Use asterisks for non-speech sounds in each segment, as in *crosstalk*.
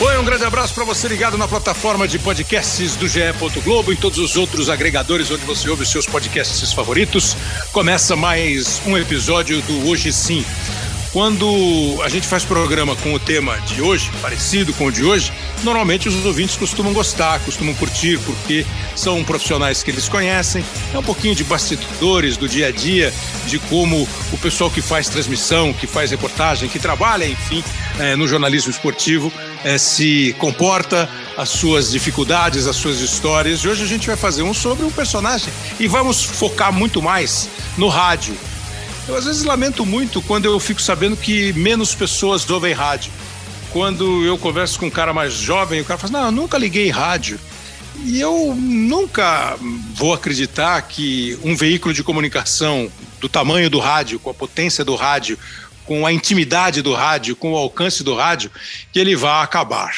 Oi, um grande abraço para você ligado na plataforma de podcasts do GE. Globo e todos os outros agregadores onde você ouve os seus podcasts favoritos. Começa mais um episódio do Hoje Sim. Quando a gente faz programa com o tema de hoje, parecido com o de hoje, normalmente os ouvintes costumam gostar, costumam curtir, porque são profissionais que eles conhecem. É um pouquinho de bastidores do dia a dia, de como o pessoal que faz transmissão, que faz reportagem, que trabalha, enfim, é, no jornalismo esportivo, é, se comporta, as suas dificuldades, as suas histórias. E hoje a gente vai fazer um sobre um personagem e vamos focar muito mais no rádio eu às vezes lamento muito quando eu fico sabendo que menos pessoas ouvem rádio. Quando eu converso com um cara mais jovem, o cara fala: Não, eu nunca liguei rádio. E eu nunca vou acreditar que um veículo de comunicação do tamanho do rádio, com a potência do rádio, com a intimidade do rádio, com o alcance do rádio, que ele vá acabar.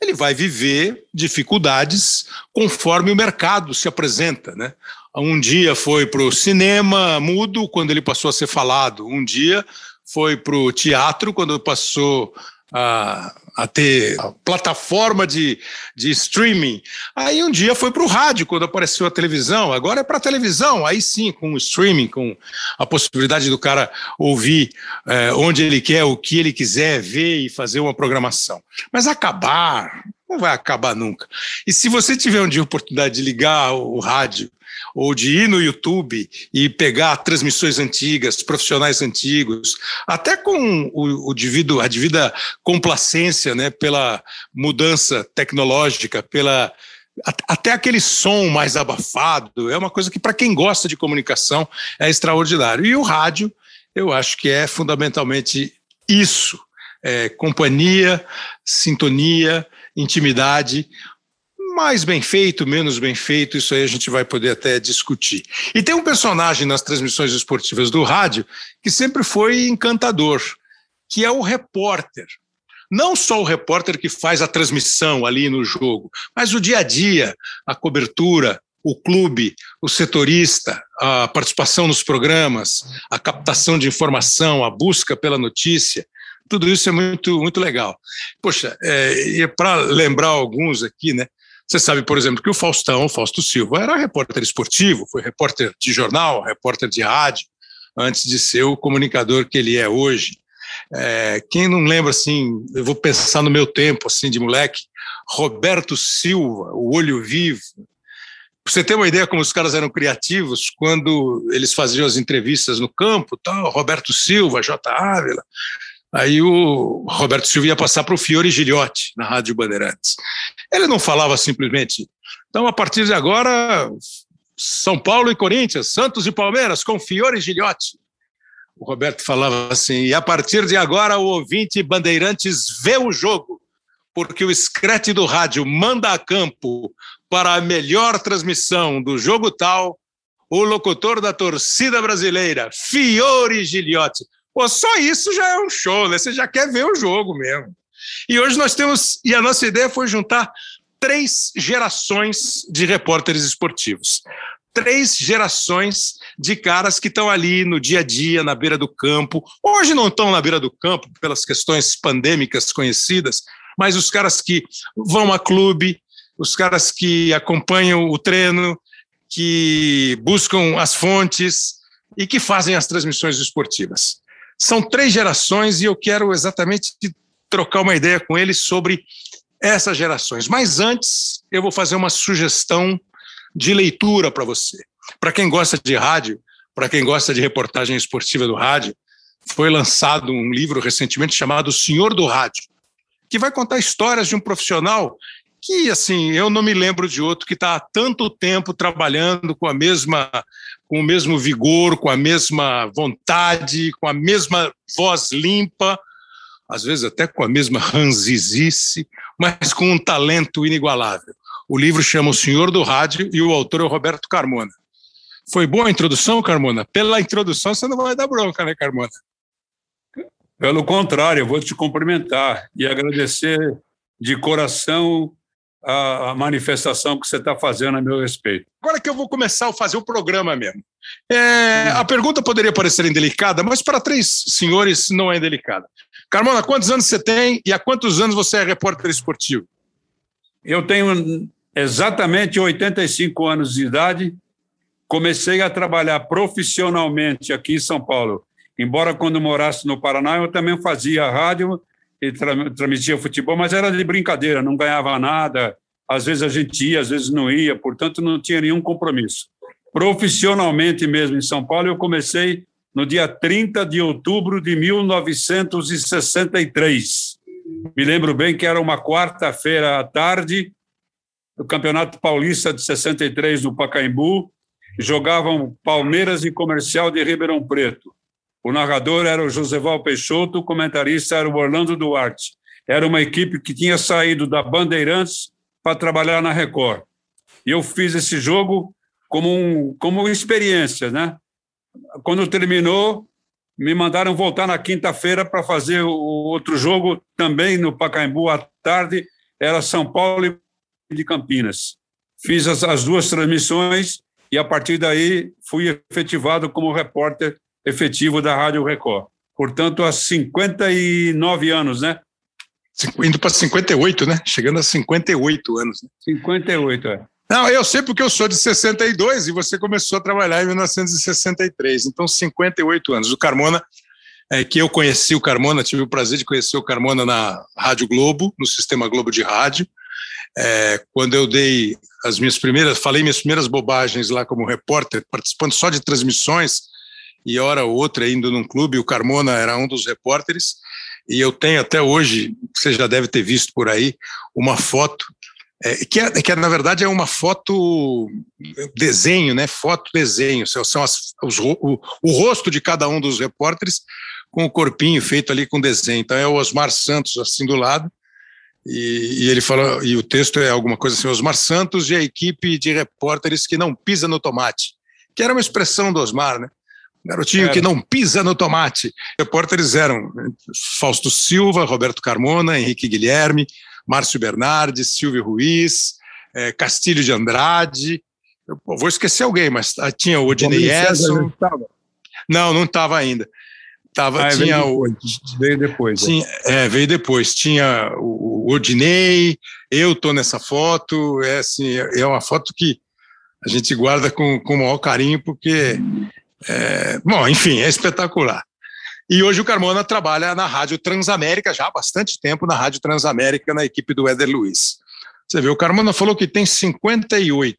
Ele vai viver dificuldades conforme o mercado se apresenta, né? Um dia foi para o cinema mudo, quando ele passou a ser falado. Um dia foi para o teatro, quando passou a, a ter a plataforma de, de streaming. Aí um dia foi para o rádio, quando apareceu a televisão. Agora é para a televisão, aí sim, com o streaming, com a possibilidade do cara ouvir é, onde ele quer, o que ele quiser ver e fazer uma programação. Mas acabar, não vai acabar nunca. E se você tiver um dia a oportunidade de ligar o rádio ou de ir no YouTube e pegar transmissões antigas, profissionais antigos, até com o, o devido, a devida complacência né, pela mudança tecnológica, pela até aquele som mais abafado, é uma coisa que, para quem gosta de comunicação, é extraordinário. E o rádio, eu acho que é fundamentalmente isso: é, companhia, sintonia, intimidade mais bem feito, menos bem feito, isso aí a gente vai poder até discutir. E tem um personagem nas transmissões esportivas do rádio que sempre foi encantador, que é o repórter. Não só o repórter que faz a transmissão ali no jogo, mas o dia a dia, a cobertura, o clube, o setorista, a participação nos programas, a captação de informação, a busca pela notícia. Tudo isso é muito, muito legal. Poxa, é, e para lembrar alguns aqui, né? Você sabe, por exemplo, que o Faustão, Fausto Silva, era repórter esportivo, foi repórter de jornal, repórter de rádio, antes de ser o comunicador que ele é hoje. É, quem não lembra, assim, eu vou pensar no meu tempo, assim, de moleque, Roberto Silva, o Olho Vivo. Pra você ter uma ideia como os caras eram criativos, quando eles faziam as entrevistas no campo, tal, Roberto Silva, J. Ávila, Aí o Roberto Silva ia passar para o Fiore Gilhote, na Rádio Bandeirantes. Ele não falava simplesmente, então a partir de agora, São Paulo e Corinthians, Santos e Palmeiras, com Fiore Gilhote. O Roberto falava assim, e a partir de agora o ouvinte Bandeirantes vê o jogo, porque o escrete do rádio manda a campo para a melhor transmissão do jogo tal, o locutor da torcida brasileira, Fiore Gilhote. Pô, só isso já é um show, né? Você já quer ver o jogo mesmo. E hoje nós temos, e a nossa ideia foi juntar três gerações de repórteres esportivos. Três gerações de caras que estão ali no dia a dia, na beira do campo. Hoje não estão na beira do campo pelas questões pandêmicas conhecidas, mas os caras que vão a clube, os caras que acompanham o treino, que buscam as fontes e que fazem as transmissões esportivas. São três gerações e eu quero exatamente trocar uma ideia com eles sobre essas gerações. Mas antes, eu vou fazer uma sugestão de leitura para você. Para quem gosta de rádio, para quem gosta de reportagem esportiva do rádio, foi lançado um livro recentemente chamado O Senhor do Rádio, que vai contar histórias de um profissional que, assim, eu não me lembro de outro que está há tanto tempo trabalhando com a mesma, com o mesmo vigor, com a mesma vontade, com a mesma voz limpa, às vezes até com a mesma ranzizice, mas com um talento inigualável. O livro chama O Senhor do Rádio e o autor é o Roberto Carmona. Foi boa a introdução, Carmona? Pela introdução você não vai dar bronca, né, Carmona? Pelo contrário, eu vou te cumprimentar e agradecer de coração a, manifestação que você está fazendo a meu respeito. Agora que eu vou começar a fazer o programa mesmo. É, a pergunta poderia parecer indelicada, mas para três senhores não é indelicada. Carmona, quantos anos você tem e há quantos anos você é repórter esportivo? Eu tenho exatamente 85 anos de idade. Comecei a trabalhar profissionalmente aqui em São Paulo. Embora quando morasse no Paraná, eu também fazia rádio e tra transmitia futebol, mas era de brincadeira, não ganhava nada. Às vezes a gente ia, às vezes não ia, portanto não tinha nenhum compromisso. Profissionalmente mesmo em São Paulo, eu comecei no dia 30 de outubro de 1963. Me lembro bem que era uma quarta-feira à tarde, o Campeonato Paulista de 63 no Pacaembu, jogavam Palmeiras e Comercial de Ribeirão Preto. O narrador era o Joseval Peixoto, o comentarista era o Orlando Duarte. Era uma equipe que tinha saído da Bandeirantes para trabalhar na Record. E eu fiz esse jogo como, um, como experiência, né? Quando terminou, me mandaram voltar na quinta-feira para fazer o outro jogo também no Pacaembu à tarde, era São Paulo e de Campinas. Fiz as, as duas transmissões e a partir daí fui efetivado como repórter efetivo da Rádio Record. Portanto, há 59 anos, né? Indo para 58, né? Chegando a 58 anos. Né? 58, é. Não, eu sei porque eu sou de 62 e você começou a trabalhar em 1963, então 58 anos. O Carmona, é, que eu conheci o Carmona, tive o prazer de conhecer o Carmona na Rádio Globo, no Sistema Globo de Rádio. É, quando eu dei as minhas primeiras, falei minhas primeiras bobagens lá como repórter, participando só de transmissões, e hora ou outra indo num clube, o Carmona era um dos repórteres, e eu tenho até hoje, você já deve ter visto por aí, uma foto, é, que, é, que é, na verdade é uma foto desenho, né? Foto desenho, são as, os, o, o rosto de cada um dos repórteres com o corpinho feito ali com desenho. Então é o Osmar Santos assim do lado, e, e, ele fala, e o texto é alguma coisa assim: Osmar Santos e a equipe de repórteres que não pisa no tomate, que era uma expressão do Osmar, né? Garotinho Era. que não pisa no tomate. Repórteres eram Fausto Silva, Roberto Carmona, Henrique Guilherme, Márcio Bernardes, Silvio Ruiz, é, Castilho de Andrade. Eu, vou esquecer alguém, mas ah, tinha o Odinei Esson. Não, não estava ainda. Tava, ah, tinha veio depois, o, veio depois. É. Tinha, é. é. veio depois. Tinha o, o Odinei, eu estou nessa foto. É, assim, é uma foto que a gente guarda com, com o maior carinho, porque é, bom, enfim, é espetacular. E hoje o Carmona trabalha na Rádio Transamérica, já há bastante tempo na Rádio Transamérica, na equipe do Éder Luiz. Você vê, o Carmona falou que tem 58.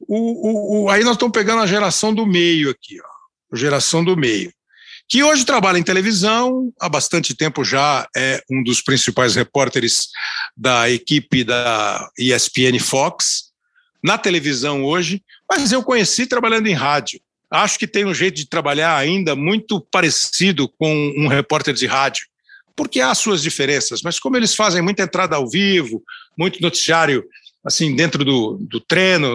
O, o, o, aí nós estamos pegando a geração do meio aqui, ó, geração do meio, que hoje trabalha em televisão, há bastante tempo já é um dos principais repórteres da equipe da ESPN Fox, na televisão hoje, mas eu conheci trabalhando em rádio. Acho que tem um jeito de trabalhar ainda muito parecido com um repórter de rádio, porque há suas diferenças, mas como eles fazem muita entrada ao vivo, muito noticiário assim dentro do, do treino,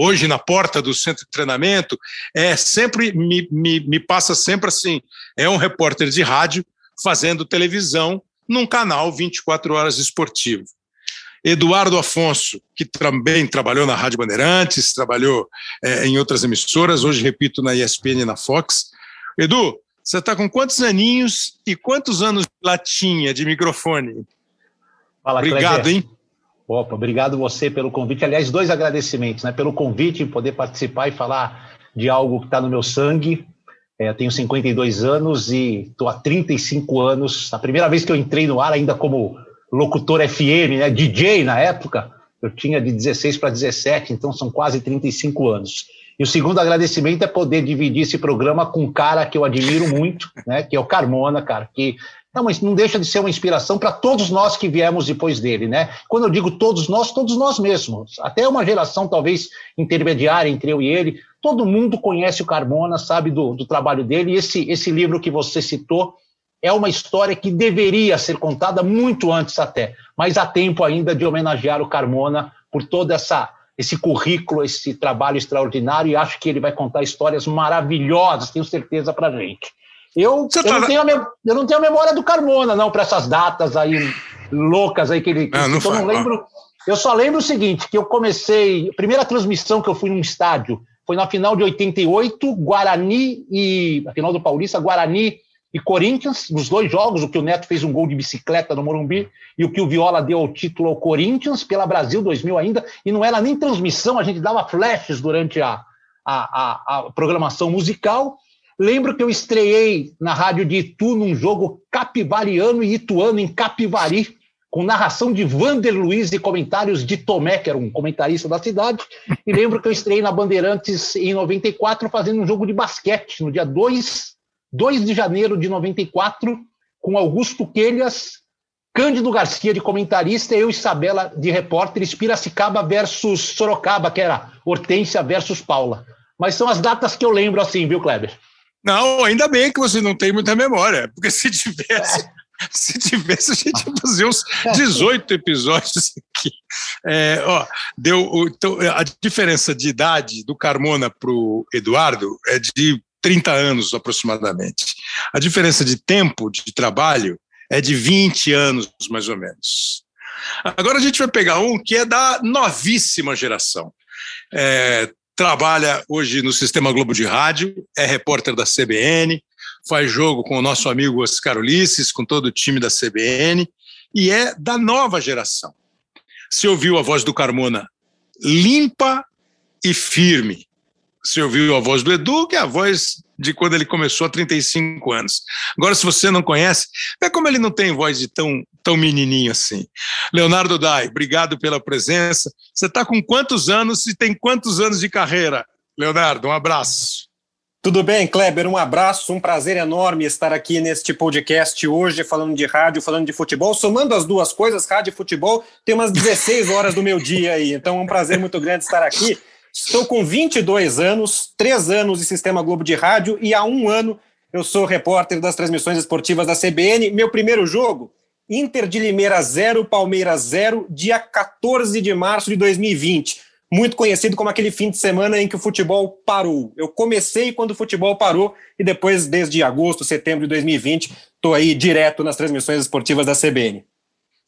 hoje na porta do centro de treinamento, é sempre me, me, me passa sempre assim, é um repórter de rádio fazendo televisão num canal 24 horas esportivo. Eduardo Afonso, que também trabalhou na Rádio Bandeirantes, trabalhou é, em outras emissoras, hoje, repito, na ESPN e na Fox. Edu, você está com quantos aninhos e quantos anos de latinha de microfone? Fala, Obrigado, hein? Opa, obrigado você pelo convite. Aliás, dois agradecimentos, né? Pelo convite em poder participar e falar de algo que está no meu sangue. É, tenho 52 anos e estou há 35 anos. A primeira vez que eu entrei no ar, ainda como locutor FM, né, DJ na época, eu tinha de 16 para 17, então são quase 35 anos. E o segundo agradecimento é poder dividir esse programa com um cara que eu admiro muito, né, que é o Carmona, cara, que não, mas não deixa de ser uma inspiração para todos nós que viemos depois dele, né? Quando eu digo todos nós, todos nós mesmos. Até uma geração talvez intermediária entre eu e ele, todo mundo conhece o Carmona, sabe do, do trabalho dele. E esse, esse livro que você citou é uma história que deveria ser contada muito antes até, mas há tempo ainda de homenagear o Carmona, por todo essa, esse currículo, esse trabalho extraordinário, e acho que ele vai contar histórias maravilhosas, tenho certeza, para a gente. Eu, eu, tá... não tenho a eu não tenho a memória do Carmona, não, para essas datas aí loucas aí que ele. Que, ah, não, eu não lembro. Eu só lembro o seguinte: que eu comecei. A primeira transmissão que eu fui num estádio foi na final de 88, Guarani e. A final do Paulista, Guarani e Corinthians, nos dois jogos, o que o Neto fez um gol de bicicleta no Morumbi e o que o Viola deu o título ao Corinthians, pela Brasil 2000 ainda, e não era nem transmissão, a gente dava flashes durante a, a, a, a programação musical. Lembro que eu estreiei na rádio de Itu num jogo capivariano e ituano em Capivari, com narração de Vander Luiz e comentários de Tomé, que era um comentarista da cidade. E lembro que eu estreiei na Bandeirantes em 94 fazendo um jogo de basquete, no dia 2 2 de janeiro de 94, com Augusto Quelhas, Cândido Garcia de comentarista, eu e Isabela de repórter, Piracicaba versus Sorocaba, que era Hortência versus Paula. Mas são as datas que eu lembro assim, viu, Kleber? Não, ainda bem que você não tem muita memória, porque se tivesse, é. *laughs* se tivesse, a gente ia fazer uns 18 episódios aqui. É, ó, deu, então, a diferença de idade do Carmona para o Eduardo é de 30 anos aproximadamente. A diferença de tempo de trabalho é de 20 anos, mais ou menos. Agora a gente vai pegar um que é da novíssima geração. É, trabalha hoje no Sistema Globo de Rádio, é repórter da CBN, faz jogo com o nosso amigo Oscar Ulisses, com todo o time da CBN, e é da nova geração. Você ouviu a voz do Carmona limpa e firme. Você ouviu a voz do Edu, que é a voz de quando ele começou há 35 anos. Agora, se você não conhece, vê como ele não tem voz de tão, tão menininho assim. Leonardo Dai, obrigado pela presença. Você está com quantos anos e tem quantos anos de carreira? Leonardo, um abraço. Tudo bem, Kleber? Um abraço, um prazer enorme estar aqui neste podcast hoje, falando de rádio, falando de futebol. Somando as duas coisas, rádio e futebol, tem umas 16 horas do meu dia aí. Então é um prazer muito grande estar aqui. Estou com 22 anos, três anos de Sistema Globo de Rádio e há um ano eu sou repórter das transmissões esportivas da CBN. Meu primeiro jogo, Inter de Limeira 0, Palmeiras 0, dia 14 de março de 2020. Muito conhecido como aquele fim de semana em que o futebol parou. Eu comecei quando o futebol parou e depois, desde agosto, setembro de 2020, estou aí direto nas transmissões esportivas da CBN.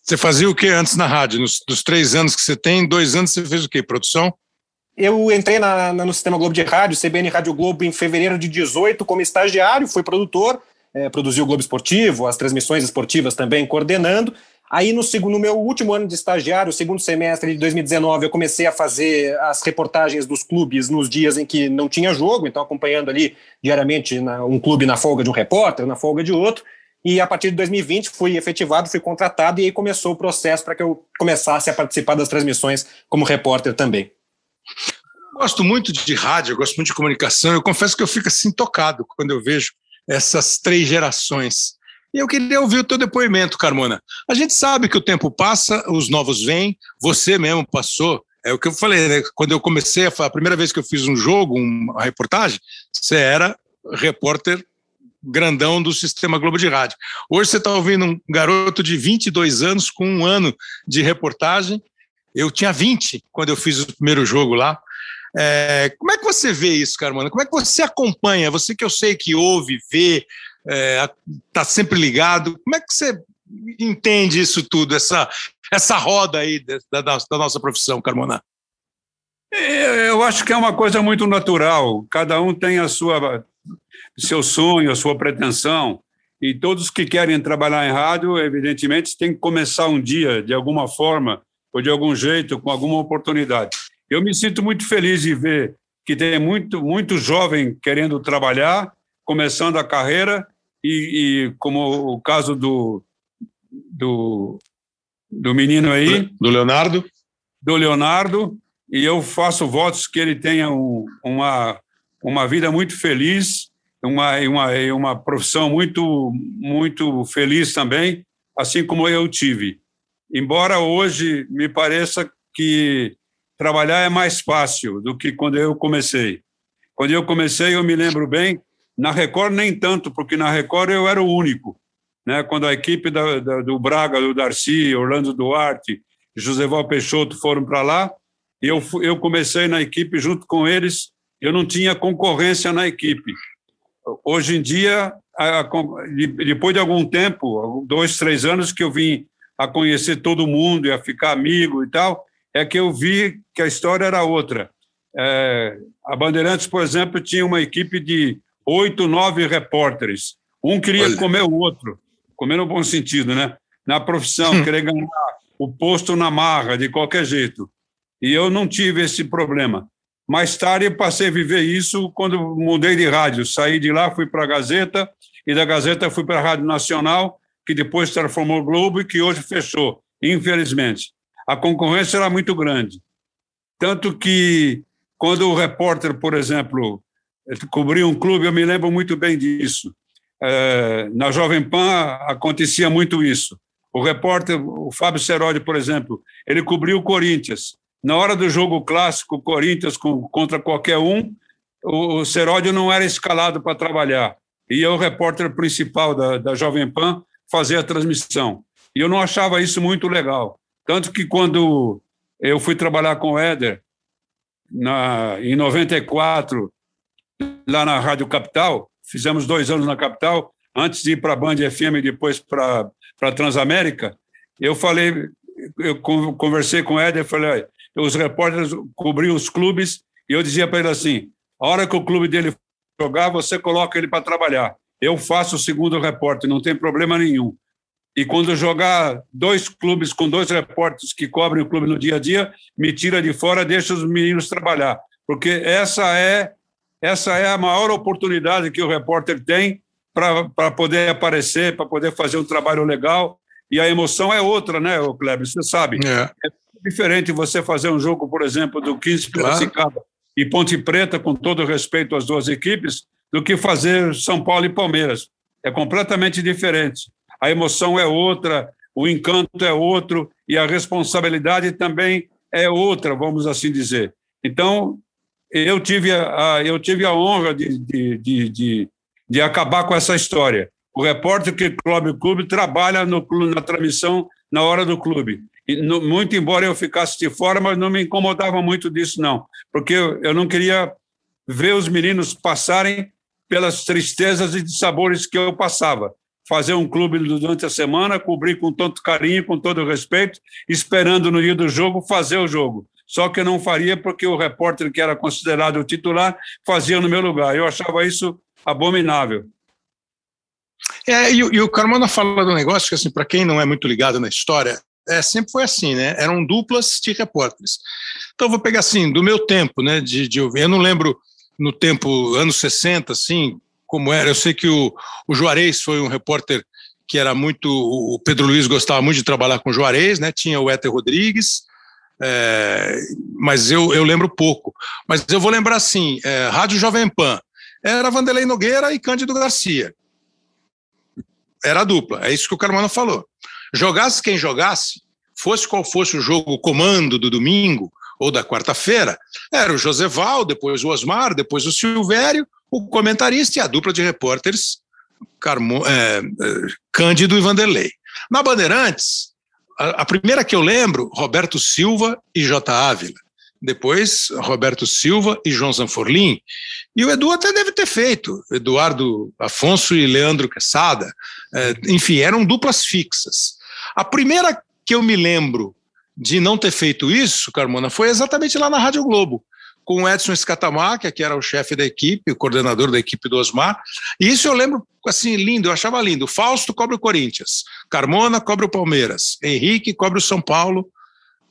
Você fazia o que antes na rádio? Nos, dos três anos que você tem, dois anos você fez o quê? Produção? Eu entrei na, na, no Sistema Globo de Rádio, CBN Rádio Globo, em fevereiro de 18 como estagiário, fui produtor, é, produzi o Globo Esportivo, as transmissões esportivas também coordenando. Aí, no, segundo, no meu último ano de estagiário, segundo semestre de 2019, eu comecei a fazer as reportagens dos clubes nos dias em que não tinha jogo, então acompanhando ali diariamente na, um clube na folga de um repórter, na folga de outro. E a partir de 2020 fui efetivado, fui contratado e aí começou o processo para que eu começasse a participar das transmissões como repórter também. Gosto muito de rádio, eu gosto muito de comunicação. Eu confesso que eu fico assim tocado quando eu vejo essas três gerações. E eu queria ouvir o teu depoimento, Carmona. A gente sabe que o tempo passa, os novos vêm, você mesmo passou. É o que eu falei, né? Quando eu comecei, a, a primeira vez que eu fiz um jogo, uma reportagem, você era repórter grandão do Sistema Globo de Rádio. Hoje você está ouvindo um garoto de 22 anos com um ano de reportagem eu tinha 20 quando eu fiz o primeiro jogo lá. É, como é que você vê isso, Carmona? Como é que você acompanha? Você que eu sei que ouve, vê, está é, tá sempre ligado. Como é que você entende isso tudo, essa, essa roda aí da, da, da nossa profissão, Carmona? É, eu acho que é uma coisa muito natural. Cada um tem a sua seu sonho, a sua pretensão. E todos que querem trabalhar em rádio, evidentemente, têm que começar um dia, de alguma forma, ou de algum jeito, com alguma oportunidade. Eu me sinto muito feliz de ver que tem muito, muito jovem querendo trabalhar, começando a carreira, e, e como o caso do, do, do menino aí. Do Leonardo? Do Leonardo, e eu faço votos que ele tenha um, uma, uma vida muito feliz, uma, uma, uma profissão muito, muito feliz também, assim como eu tive. Embora hoje me pareça que trabalhar é mais fácil do que quando eu comecei. Quando eu comecei, eu me lembro bem, na Record nem tanto, porque na Record eu era o único. Né? Quando a equipe da, da, do Braga, do Darcy, Orlando Duarte Joseval Peixoto foram para lá, eu, eu comecei na equipe junto com eles, eu não tinha concorrência na equipe. Hoje em dia, a, a, depois de algum tempo, dois, três anos que eu vim a conhecer todo mundo e a ficar amigo e tal, é que eu vi que a história era outra. É, a Bandeirantes, por exemplo, tinha uma equipe de oito, nove repórteres. Um queria Olha. comer o outro, comer no bom sentido, né? Na profissão, hum. querer ganhar o posto na marra, de qualquer jeito. E eu não tive esse problema. Mais tarde, passei a viver isso quando mudei de rádio. Saí de lá, fui para a Gazeta, e da Gazeta fui para a Rádio Nacional, que depois transformou Globo e que hoje fechou, infelizmente. A concorrência era muito grande. Tanto que, quando o repórter, por exemplo, cobria um clube, eu me lembro muito bem disso. É, na Jovem Pan acontecia muito isso. O repórter, o Fábio Serodi, por exemplo, ele cobriu o Corinthians. Na hora do jogo clássico, Corinthians contra qualquer um, o Seródio não era escalado para trabalhar. E o repórter principal da, da Jovem Pan fazer a transmissão. E eu não achava isso muito legal. Tanto que quando eu fui trabalhar com o Éder, na, em 94, lá na Rádio Capital, fizemos dois anos na Capital, antes de ir para a Band FM e depois para a Transamérica, eu falei, eu conversei com o Éder, falei, os repórteres cobriam os clubes e eu dizia para ele assim: a hora que o clube dele jogar, você coloca ele para trabalhar. Eu faço o segundo repórter, não tem problema nenhum. E quando jogar dois clubes com dois repórteres que cobrem o clube no dia a dia, me tira de fora, deixa os meninos trabalhar, porque essa é essa é a maior oportunidade que o repórter tem para poder aparecer, para poder fazer um trabalho legal. E a emoção é outra, né, Kleber? Você sabe. É. é diferente você fazer um jogo, por exemplo, do 15 Piracicaba claro. e Ponte Preta, com todo respeito às duas equipes, do que fazer São Paulo e Palmeiras. É completamente diferente. A emoção é outra, o encanto é outro e a responsabilidade também é outra, vamos assim dizer. Então, eu tive a, eu tive a honra de, de, de, de, de acabar com essa história. O repórter que Clube Clube trabalha no, na transmissão na hora do clube muito embora eu ficasse de fora, mas não me incomodava muito disso, não, porque eu, eu não queria ver os meninos passarem pelas tristezas e sabores que eu passava. Fazer um clube durante a semana, cobrir com tanto carinho, com todo respeito, esperando no dia do jogo fazer o jogo. Só que eu não faria porque o repórter que era considerado o titular fazia no meu lugar. Eu achava isso abominável. É, e, e o Carmona fala do negócio que, assim, para quem não é muito ligado na história, é, sempre foi assim, né? Eram duplas de repórteres. Então, vou pegar assim, do meu tempo, né? De, de eu não lembro no tempo, anos 60, assim, como era. Eu sei que o, o Juarez foi um repórter que era muito. O Pedro Luiz gostava muito de trabalhar com o Juarez, né? Tinha o Éter Rodrigues, é, mas eu, eu lembro pouco. Mas eu vou lembrar assim: é, Rádio Jovem Pan era Vanderlei Nogueira e Cândido Garcia. Era a dupla, é isso que o Carmona falou. Jogasse quem jogasse, fosse qual fosse o jogo, o comando do domingo ou da quarta-feira, era o Joseval, depois o Osmar, depois o Silvério, o comentarista e a dupla de repórteres Carmo, é, é, Cândido e Vanderlei. Na Bandeirantes, a, a, primeira que eu lembro, Roberto Silva e J. Ávila. Depois, Roberto Silva e João Zanforlin. E o Edu até deve ter feito, Eduardo Afonso e Leandro Quesada. É, enfim, eram duplas fixas. A primeira que eu me lembro de não ter feito isso, Carmona, foi exatamente lá na Rádio Globo, com o Edson Escatamaca, que era o chefe da equipe, o coordenador da equipe do Osmar. E isso eu lembro, assim, lindo, eu achava lindo. Fausto cobre o Corinthians, Carmona cobre o Palmeiras, Henrique cobre o São Paulo,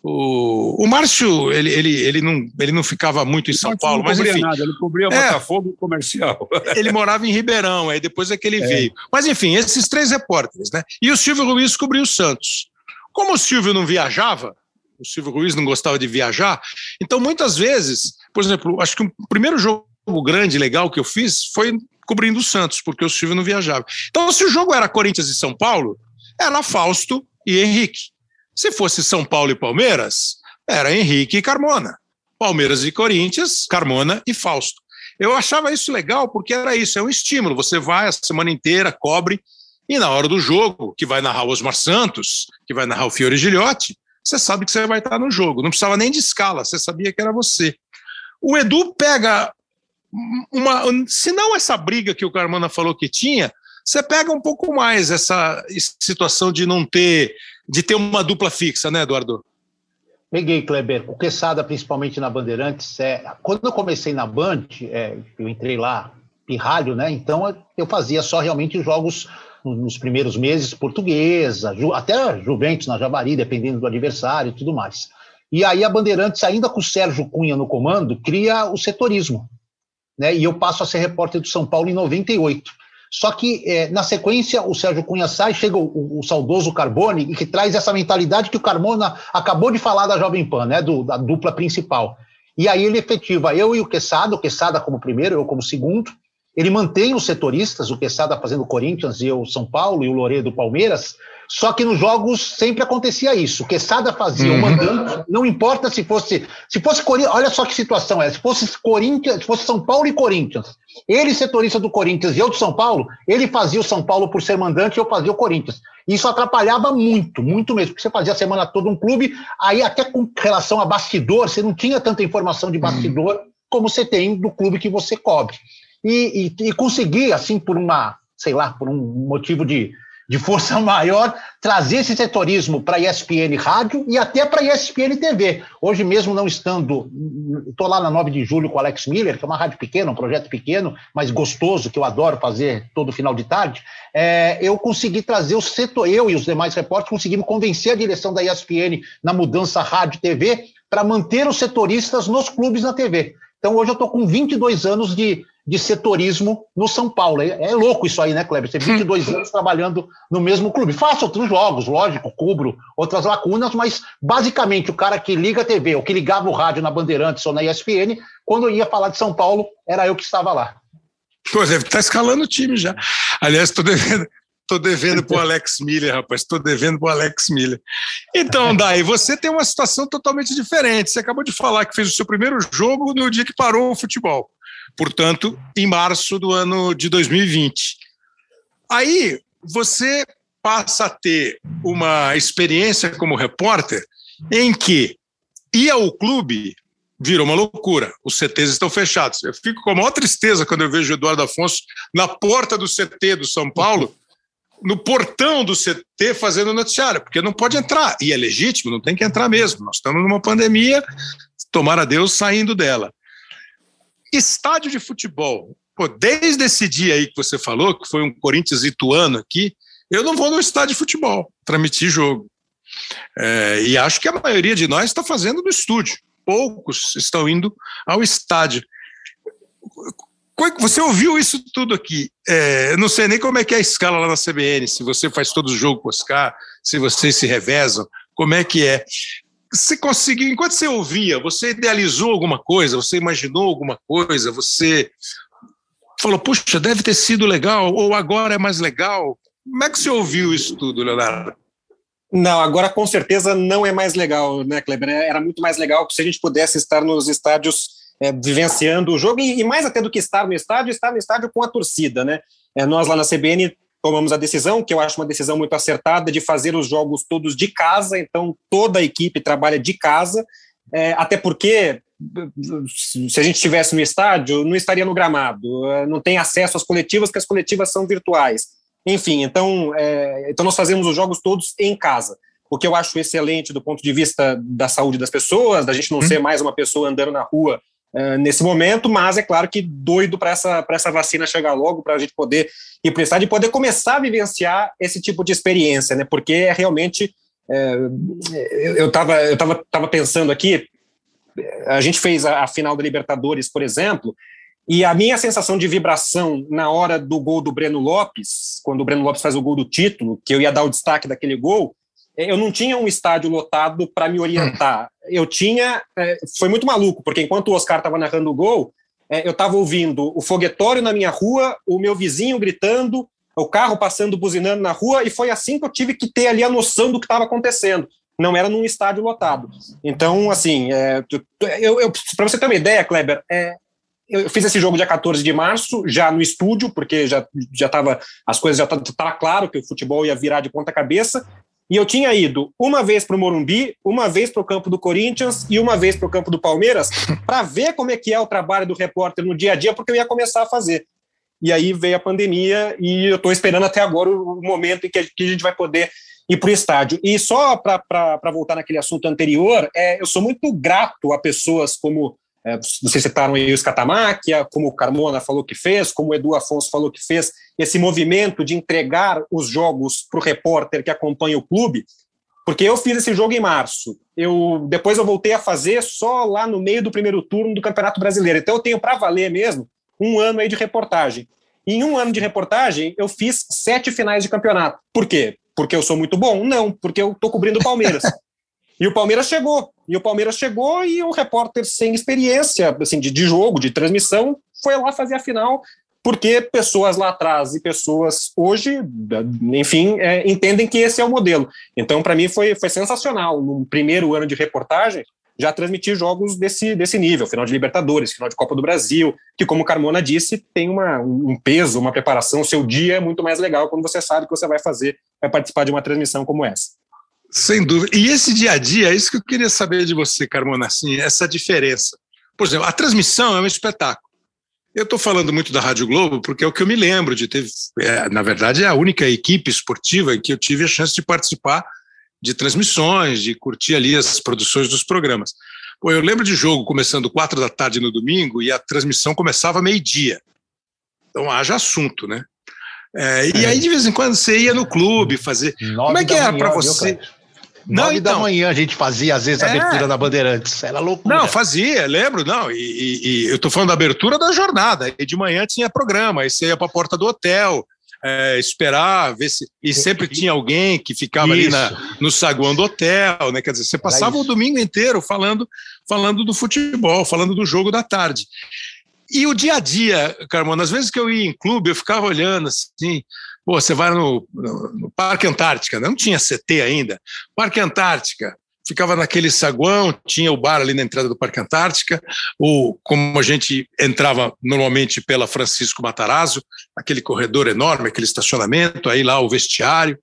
o, o Márcio, ele, ele, ele, não, ele não ficava muito em São Paulo, mas enfim. Nada, ele cobria é, Botafogo comercial. *laughs* Ele morava em Ribeirão, aí depois é que ele é. veio. Mas enfim, esses três repórteres, né? E o Silvio Ruiz cobriu o Santos. Como o Silvio não viajava, o Silvio Ruiz não gostava de viajar, então muitas vezes, por exemplo, acho que o primeiro jogo grande, legal que eu fiz foi cobrindo o Santos, porque o Silvio não viajava. Então, se o jogo era Corinthians e São Paulo, era Fausto e Henrique. Se fosse São Paulo e Palmeiras, era Henrique e Carmona. Palmeiras e Corinthians, Carmona e Fausto. Eu achava isso legal porque era isso, é um estímulo. Você vai a semana inteira, cobre, e na hora do jogo, que vai narrar o Osmar Santos, que vai narrar o Fiore Gilhote, você sabe que você vai estar no jogo. Não precisava nem de escala, você sabia que era você. O Edu pega uma. Se não essa briga que o Carmona falou que tinha, você pega um pouco mais essa situação de não ter, de ter uma dupla fixa, né, Eduardo? Peguei, Kleber. O Quesada, principalmente na Bandeirantes, é, quando eu comecei na Band, é, eu entrei lá, pirralho, né? Então eu fazia só realmente jogos nos primeiros meses portuguesa, até Juventus na Javari, dependendo do adversário e tudo mais. E aí a Bandeirantes, ainda com o Sérgio Cunha no comando, cria o setorismo. Né? E eu passo a ser repórter do São Paulo em 98. Só que, é, na sequência, o Sérgio Cunha sai, chega o, o, saudoso Carbone, e que traz essa mentalidade que o Carmona acabou de falar da Jovem Pan, né, do, da dupla principal. E aí ele efetiva eu e o Quesada, o Quesada como primeiro, eu como segundo, ele mantém os setoristas, o Quesada fazendo Corinthians e o São Paulo e o Loredo Palmeiras, só que nos jogos sempre acontecia isso. O Quesada fazia uhum. o mandante, não importa se fosse. Se fosse Corinthians, olha só que situação é. Se fosse Corinthians, se fosse São Paulo e Corinthians, ele, setorista do Corinthians e eu do São Paulo, ele fazia o São Paulo por ser mandante e eu fazia o Corinthians. Isso atrapalhava muito, muito mesmo, porque você fazia a semana toda um clube, aí até com relação a bastidor, você não tinha tanta informação de bastidor uhum. como você tem do clube que você cobre e, e, e conseguir, assim, por uma, sei lá, por um motivo de, de força *laughs* maior, trazer esse setorismo para ESPN Rádio e até para ESPN TV. Hoje mesmo não estando, estou lá na 9 de julho com o Alex Miller, que é uma rádio pequena, um projeto pequeno, mas gostoso, que eu adoro fazer todo final de tarde, é, eu consegui trazer o setor, eu e os demais repórteres conseguimos convencer a direção da ESPN na mudança rádio TV para manter os setoristas nos clubes na TV. Então hoje eu estou com 22 anos de, de setorismo no São Paulo. É, é louco isso aí, né, Kleber? Você 22 anos trabalhando no mesmo clube. Faço outros jogos, lógico, cubro outras lacunas, mas basicamente o cara que liga a TV ou que ligava o rádio na Bandeirantes ou na ESPN, quando eu ia falar de São Paulo, era eu que estava lá. Pô, deve estar tá escalando o time já. Aliás, estou devendo, Tô devendo pro Alex Miller, rapaz. Tô devendo pro Alex Miller. Então, Dai, você tem uma situação totalmente diferente. Você acabou de falar que fez o seu primeiro jogo no dia que parou o futebol portanto, em março do ano de 2020. Aí você passa a ter uma experiência como repórter em que ir ao clube virou uma loucura. Os CTs estão fechados. Eu fico com a maior tristeza quando eu vejo o Eduardo Afonso na porta do CT do São Paulo, no portão do CT fazendo noticiário, porque não pode entrar. E é legítimo, não tem que entrar mesmo. Nós estamos numa pandemia, tomara Deus saindo dela. Estádio de futebol. Pô, desde esse dia aí que você falou, que foi um Corinthians Ituano aqui, eu não vou no estádio de futebol transmitir jogo. É, e acho que a maioria de nós está fazendo no estúdio. Poucos estão indo ao estádio. Você ouviu isso tudo aqui? É, eu não sei nem como é que é a escala lá na CBN, se você faz todo o jogo com Oscar, se vocês se revezam, como é que é você conseguiu, enquanto você ouvia, você idealizou alguma coisa, você imaginou alguma coisa, você falou, puxa, deve ter sido legal, ou agora é mais legal. Como é que você ouviu isso tudo, Leonardo? Não, agora com certeza não é mais legal, né, Kleber? Era muito mais legal se a gente pudesse estar nos estádios é, vivenciando o jogo, e, e, mais até do que estar no estádio, estar no estádio com a torcida, né? É, nós lá na CBN tomamos a decisão, que eu acho uma decisão muito acertada, de fazer os jogos todos de casa, então toda a equipe trabalha de casa, é, até porque se a gente estivesse no estádio, não estaria no gramado, é, não tem acesso às coletivas, que as coletivas são virtuais. Enfim, então, é, então nós fazemos os jogos todos em casa, o que eu acho excelente do ponto de vista da saúde das pessoas, da gente não hum. ser mais uma pessoa andando na rua uh, nesse momento, mas é claro que doido para essa, essa vacina chegar logo, para a gente poder ir para o estádio e poder começar a vivenciar esse tipo de experiência, né? Porque é realmente. É, eu estava eu tava, tava pensando aqui, a gente fez a, a final da Libertadores, por exemplo, e a minha sensação de vibração na hora do gol do Breno Lopes, quando o Breno Lopes faz o gol do título, que eu ia dar o destaque daquele gol, eu não tinha um estádio lotado para me orientar. Eu tinha. É, foi muito maluco, porque enquanto o Oscar estava narrando o gol, é, eu estava ouvindo o foguetório na minha rua, o meu vizinho gritando, o carro passando, buzinando na rua, e foi assim que eu tive que ter ali a noção do que estava acontecendo. Não era num estádio lotado. Então, assim, é, eu, eu para você ter uma ideia, Kleber, é, eu fiz esse jogo dia 14 de março, já no estúdio, porque já já estava as coisas já estavam claro que o futebol ia virar de ponta cabeça. E eu tinha ido uma vez para o Morumbi, uma vez para o campo do Corinthians e uma vez para o campo do Palmeiras, *laughs* para ver como é que é o trabalho do repórter no dia a dia, porque eu ia começar a fazer. E aí veio a pandemia e eu estou esperando até agora o momento em que a gente vai poder ir para o estádio. E só para voltar naquele assunto anterior, é, eu sou muito grato a pessoas como é, vocês citaram aí o Scatamáquia, como o Carmona falou que fez, como o Edu Afonso falou que fez, esse movimento de entregar os jogos para o repórter que acompanha o clube, porque eu fiz esse jogo em março. Eu depois eu voltei a fazer só lá no meio do primeiro turno do Campeonato Brasileiro. Então eu tenho para valer mesmo um ano aí de reportagem. Em um ano de reportagem, eu fiz sete finais de campeonato. Por quê? Porque eu sou muito bom? Não, porque eu estou cobrindo o Palmeiras. *laughs* E o Palmeiras chegou. E o Palmeiras chegou e o repórter sem experiência assim, de, de jogo, de transmissão, foi lá fazer a final, porque pessoas lá atrás e pessoas hoje, enfim, é, entendem que esse é o modelo. Então, para mim, foi, foi sensacional. No primeiro ano de reportagem, já transmitir jogos desse, desse nível, final de Libertadores, final de Copa do Brasil, que, como Carmona disse, tem uma, um peso, uma preparação. O seu dia é muito mais legal quando você sabe que você vai fazer, vai participar de uma transmissão como essa. Sem dúvida. E esse dia a dia, é isso que eu queria saber de você, Carmona, assim, essa diferença. Por exemplo, a transmissão é um espetáculo. Eu estou falando muito da Rádio Globo porque é o que eu me lembro de ter. É, na verdade, é a única equipe esportiva em que eu tive a chance de participar de transmissões, de curtir ali as produções dos programas. Pô, eu lembro de jogo começando quatro da tarde no domingo e a transmissão começava meio-dia. Então haja assunto, né? É, e é. aí, de vez em quando, você ia no clube fazer. Como é que era para você? Viu, não, Nove então, da manhã a gente fazia, às vezes, a é, abertura da Bandeirantes. Era loucura. Não, fazia, lembro, não. E, e, e eu tô falando da abertura da jornada. E de manhã tinha programa, aí você ia para a porta do hotel, é, esperar, ver se. E sempre tinha alguém que ficava isso. ali na, no saguão do hotel, né? Quer dizer, você passava o domingo inteiro falando, falando do futebol, falando do jogo da tarde. E o dia a dia, Carmona, às vezes que eu ia em clube, eu ficava olhando assim, Pô, você vai no, no, no Parque Antártica, não tinha CT ainda. Parque Antártica, ficava naquele saguão, tinha o bar ali na entrada do Parque Antártica, ou como a gente entrava normalmente pela Francisco Matarazzo, aquele corredor enorme, aquele estacionamento, aí lá o vestiário,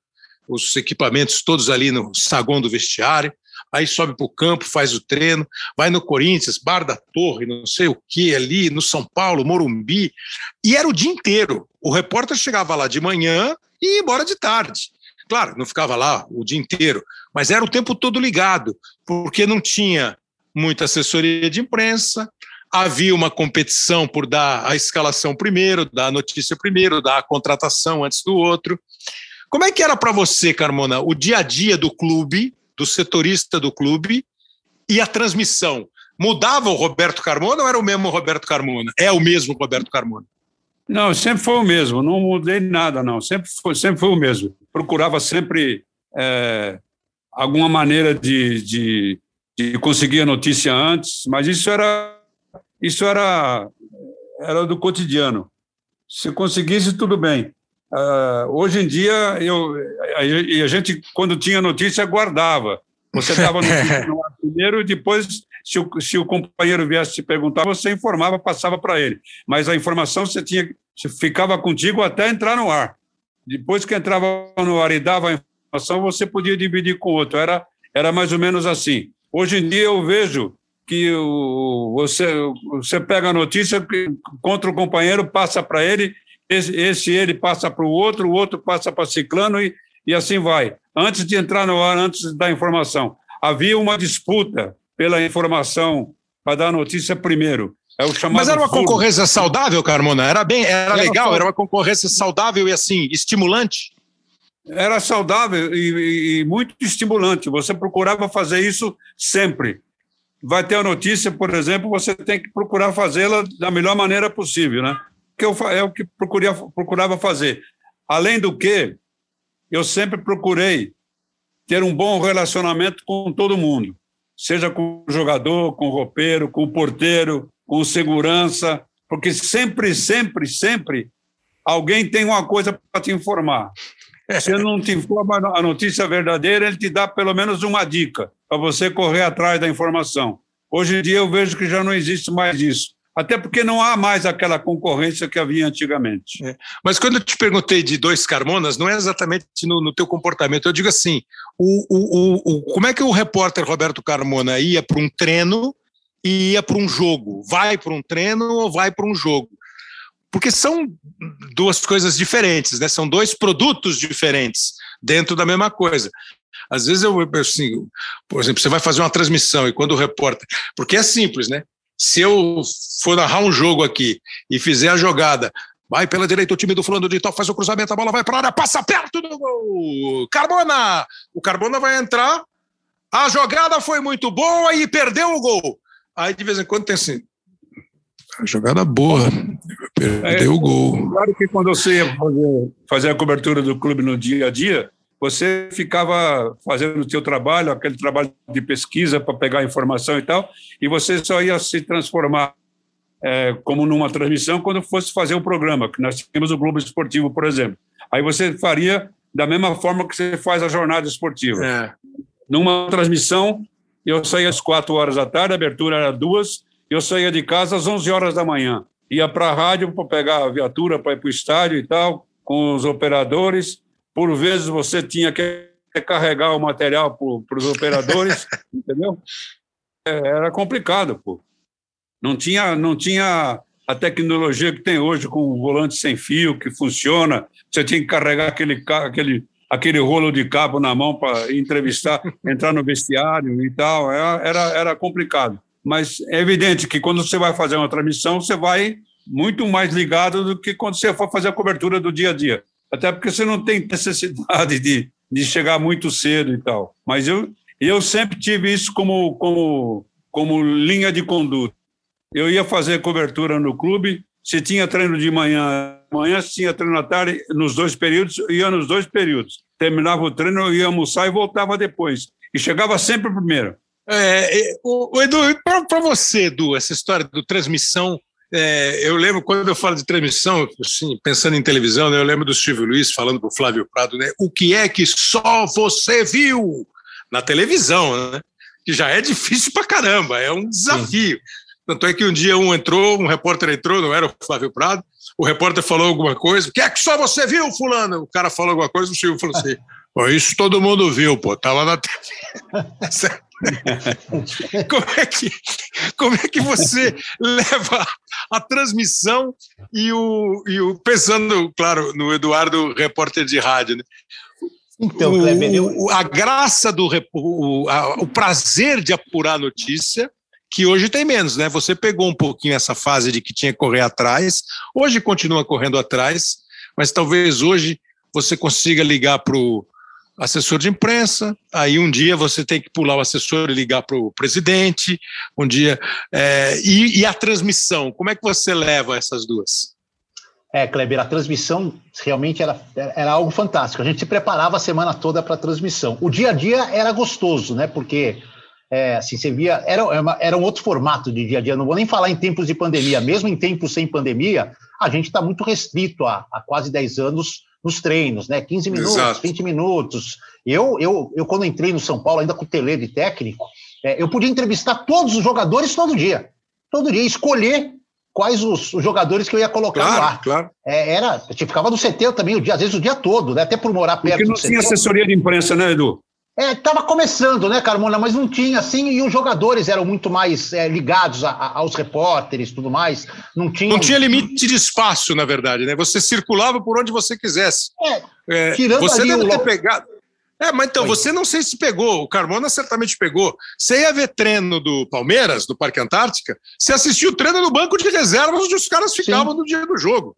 os equipamentos todos ali no saguão do vestiário aí sobe para o campo, faz o treino, vai no Corinthians, Bar da Torre, não sei o que ali, no São Paulo, Morumbi, e era o dia inteiro. O repórter chegava lá de manhã e ia embora de tarde. Claro, não ficava lá o dia inteiro, mas era o tempo todo ligado, porque não tinha muita assessoria de imprensa, havia uma competição por dar a escalação primeiro, dar a notícia primeiro, dar a contratação antes do outro. Como é que era para você, Carmona, o dia a dia do clube do setorista do clube e a transmissão. Mudava o Roberto Carmona ou era o mesmo Roberto Carmona? É o mesmo Roberto Carmona? Não, sempre foi o mesmo, não mudei nada, não. Sempre foi, sempre foi o mesmo. Procurava sempre é, alguma maneira de, de, de, conseguir a notícia antes, mas isso era, isso era, era do cotidiano. Se conseguisse, tudo bem. Uh, hoje em dia, eu, a, a, gente, quando tinha notícia, guardava. Você dava *laughs* notícia no ar primeiro e depois, se o, se o companheiro viesse te perguntar, você informava, passava para ele. Mas a informação você tinha, você ficava contigo até entrar no ar. Depois que entrava no ar e dava a informação, você podia dividir com o outro. Era, era mais ou menos assim. Hoje em dia eu vejo que o, você, você pega a notícia contra o companheiro, passa para ele esse, esse ele passa para o outro, o outro passa para ciclano e, e assim vai. Antes de entrar no ar, antes da informação, havia uma disputa pela informação para dar a notícia primeiro. É o chamado Mas era uma furo. concorrência saudável, Carmona? Era bem, era, era legal, era uma concorrência saudável e assim, estimulante? Era saudável e, e, muito estimulante. Você procurava fazer isso sempre. Vai ter a notícia, por exemplo, você tem que procurar fazê-la da melhor maneira possível, né? Que eu, é o que procuria, procurava fazer. Além do que, eu sempre procurei ter um bom relacionamento com todo mundo, seja com o jogador, com o roupeiro, com o porteiro, com o segurança, porque sempre, sempre, sempre alguém tem uma coisa para te informar. Se não te informa a notícia verdadeira, ele te dá pelo menos uma dica para você correr atrás da informação. Hoje em dia eu vejo que já não existe mais isso. Até porque não há mais aquela concorrência que havia antigamente. É. Mas quando eu te perguntei de dois Carmonas, não é exatamente no, no teu comportamento. Eu digo assim: o, o, o, como é que o repórter Roberto Carmona ia para um treino e ia para um jogo? Vai para um treino ou vai para um jogo? Porque são duas coisas diferentes, né? São dois produtos diferentes dentro da mesma coisa. Às vezes eu, assim, por exemplo, você vai fazer uma transmissão e quando o repórter. Porque é simples, né? Se eu for narrar um jogo aqui e fizer a jogada, vai pela direita o time do fulano de tal, faz o cruzamento, a bola vai para a área, passa perto do gol. Carbona! O Carbona vai entrar, a jogada foi muito boa e perdeu o gol. Aí de vez em quando tem assim, jogada boa, perdeu é, o gol. Claro que quando você ia fazer, fazer a cobertura do clube no dia a dia, você ficava fazendo o seu trabalho, aquele trabalho de pesquisa para pegar informação e tal, e você só ia se transformar é, como numa transmissão quando fosse fazer o programa, que nós tínhamos o Globo Esportivo, por exemplo. Aí você faria da mesma forma que você faz a jornada esportiva. É. Numa transmissão, eu saía às quatro horas da tarde, a abertura era duas, eu saía de casa às onze horas da manhã. Ia para a rádio para pegar a viatura para ir para o estádio e tal, com os operadores, por vezes você tinha que carregar o material para os operadores, *laughs* entendeu? É, era complicado, pô. Não tinha, não tinha a tecnologia que tem hoje com o volante sem fio, que funciona. Você tinha que carregar aquele, aquele, aquele rolo de cabo na mão para entrevistar, *laughs* entrar no vestiário e tal. Era, era, era complicado. Mas é evidente que quando você vai fazer uma transmissão, você vai muito mais ligado do que quando você for fazer a cobertura do dia a dia até porque você não tem necessidade de, de chegar muito cedo e tal. Mas eu, eu sempre tive isso como, como, como linha de conduta. Eu ia fazer cobertura no clube, se tinha treino de manhã, manhã se tinha treino à tarde, nos dois períodos, eu ia nos dois períodos. Terminava o treino, eu ia almoçar e voltava depois. E chegava sempre primeiro. É, o, o Edu, para você, Edu, essa história do transmissão é, eu lembro, quando eu falo de transmissão, assim, pensando em televisão, né, eu lembro do Silvio Luiz falando para o Flávio Prado, né, o que é que só você viu na televisão, né, que já é difícil para caramba, é um desafio. Sim. Tanto é que um dia um entrou, um repórter entrou, não era o Flávio Prado, o repórter falou alguma coisa, o que é que só você viu, fulano? O cara falou alguma coisa, o Silvio falou assim, isso todo mundo viu, pô, tava na TV. *laughs* *laughs* como, é que, como é que você leva a transmissão e o, e o pensando, claro, no Eduardo, repórter de rádio, né? Então, Kleber, eu... a graça do o, a, o prazer de apurar a notícia, que hoje tem menos, né? Você pegou um pouquinho essa fase de que tinha que correr atrás, hoje continua correndo atrás, mas talvez hoje você consiga ligar para o assessor de imprensa, aí um dia você tem que pular o assessor e ligar para o presidente, um dia. É, e, e, a transmissão, como é que você leva essas duas? É, Kleber, a transmissão realmente era, era algo fantástico. A gente se preparava a semana toda para a transmissão. O dia a dia era gostoso, né? Porque é, assim, você via. Era, era um outro formato de dia a dia. Não vou nem falar em tempos de pandemia. Mesmo em tempos sem pandemia, a gente está muito restrito há, há quase 10 anos nos treinos, né? 15 minutos, Exato. 20 minutos. Eu, eu, eu, quando entrei no São Paulo, ainda com o Tele de técnico, é, eu podia entrevistar todos os jogadores todo dia. Todo dia, escolher quais os, os jogadores que eu ia colocar claro, ar. Claro. É, era, eu ficava no CT também o dia, às vezes o dia todo, né? Até por morar perto Porque não tinha CT. assessoria de imprensa, né, Edu? É, estava começando, né, Carmona, mas não tinha assim, e os jogadores eram muito mais é, ligados a, a, aos repórteres tudo mais. Não tinha. Não tinha limite de espaço, na verdade, né? Você circulava por onde você quisesse. É, é tirando você deve ter pegado. É, mas então, você não sei se pegou, o Carmona certamente pegou. Você ia ver treino do Palmeiras, do Parque Antártica, você assistiu o treino no banco de reservas onde os caras ficavam Sim. no dia do jogo.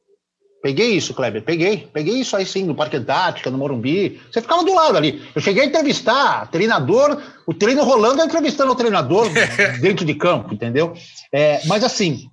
Peguei isso, Kleber, peguei. Peguei isso aí sim, no Parque Antártica, no Morumbi. Você ficava do lado ali. Eu cheguei a entrevistar treinador, o treino rolando, entrevistando o treinador *laughs* dentro de campo, entendeu? É, mas assim,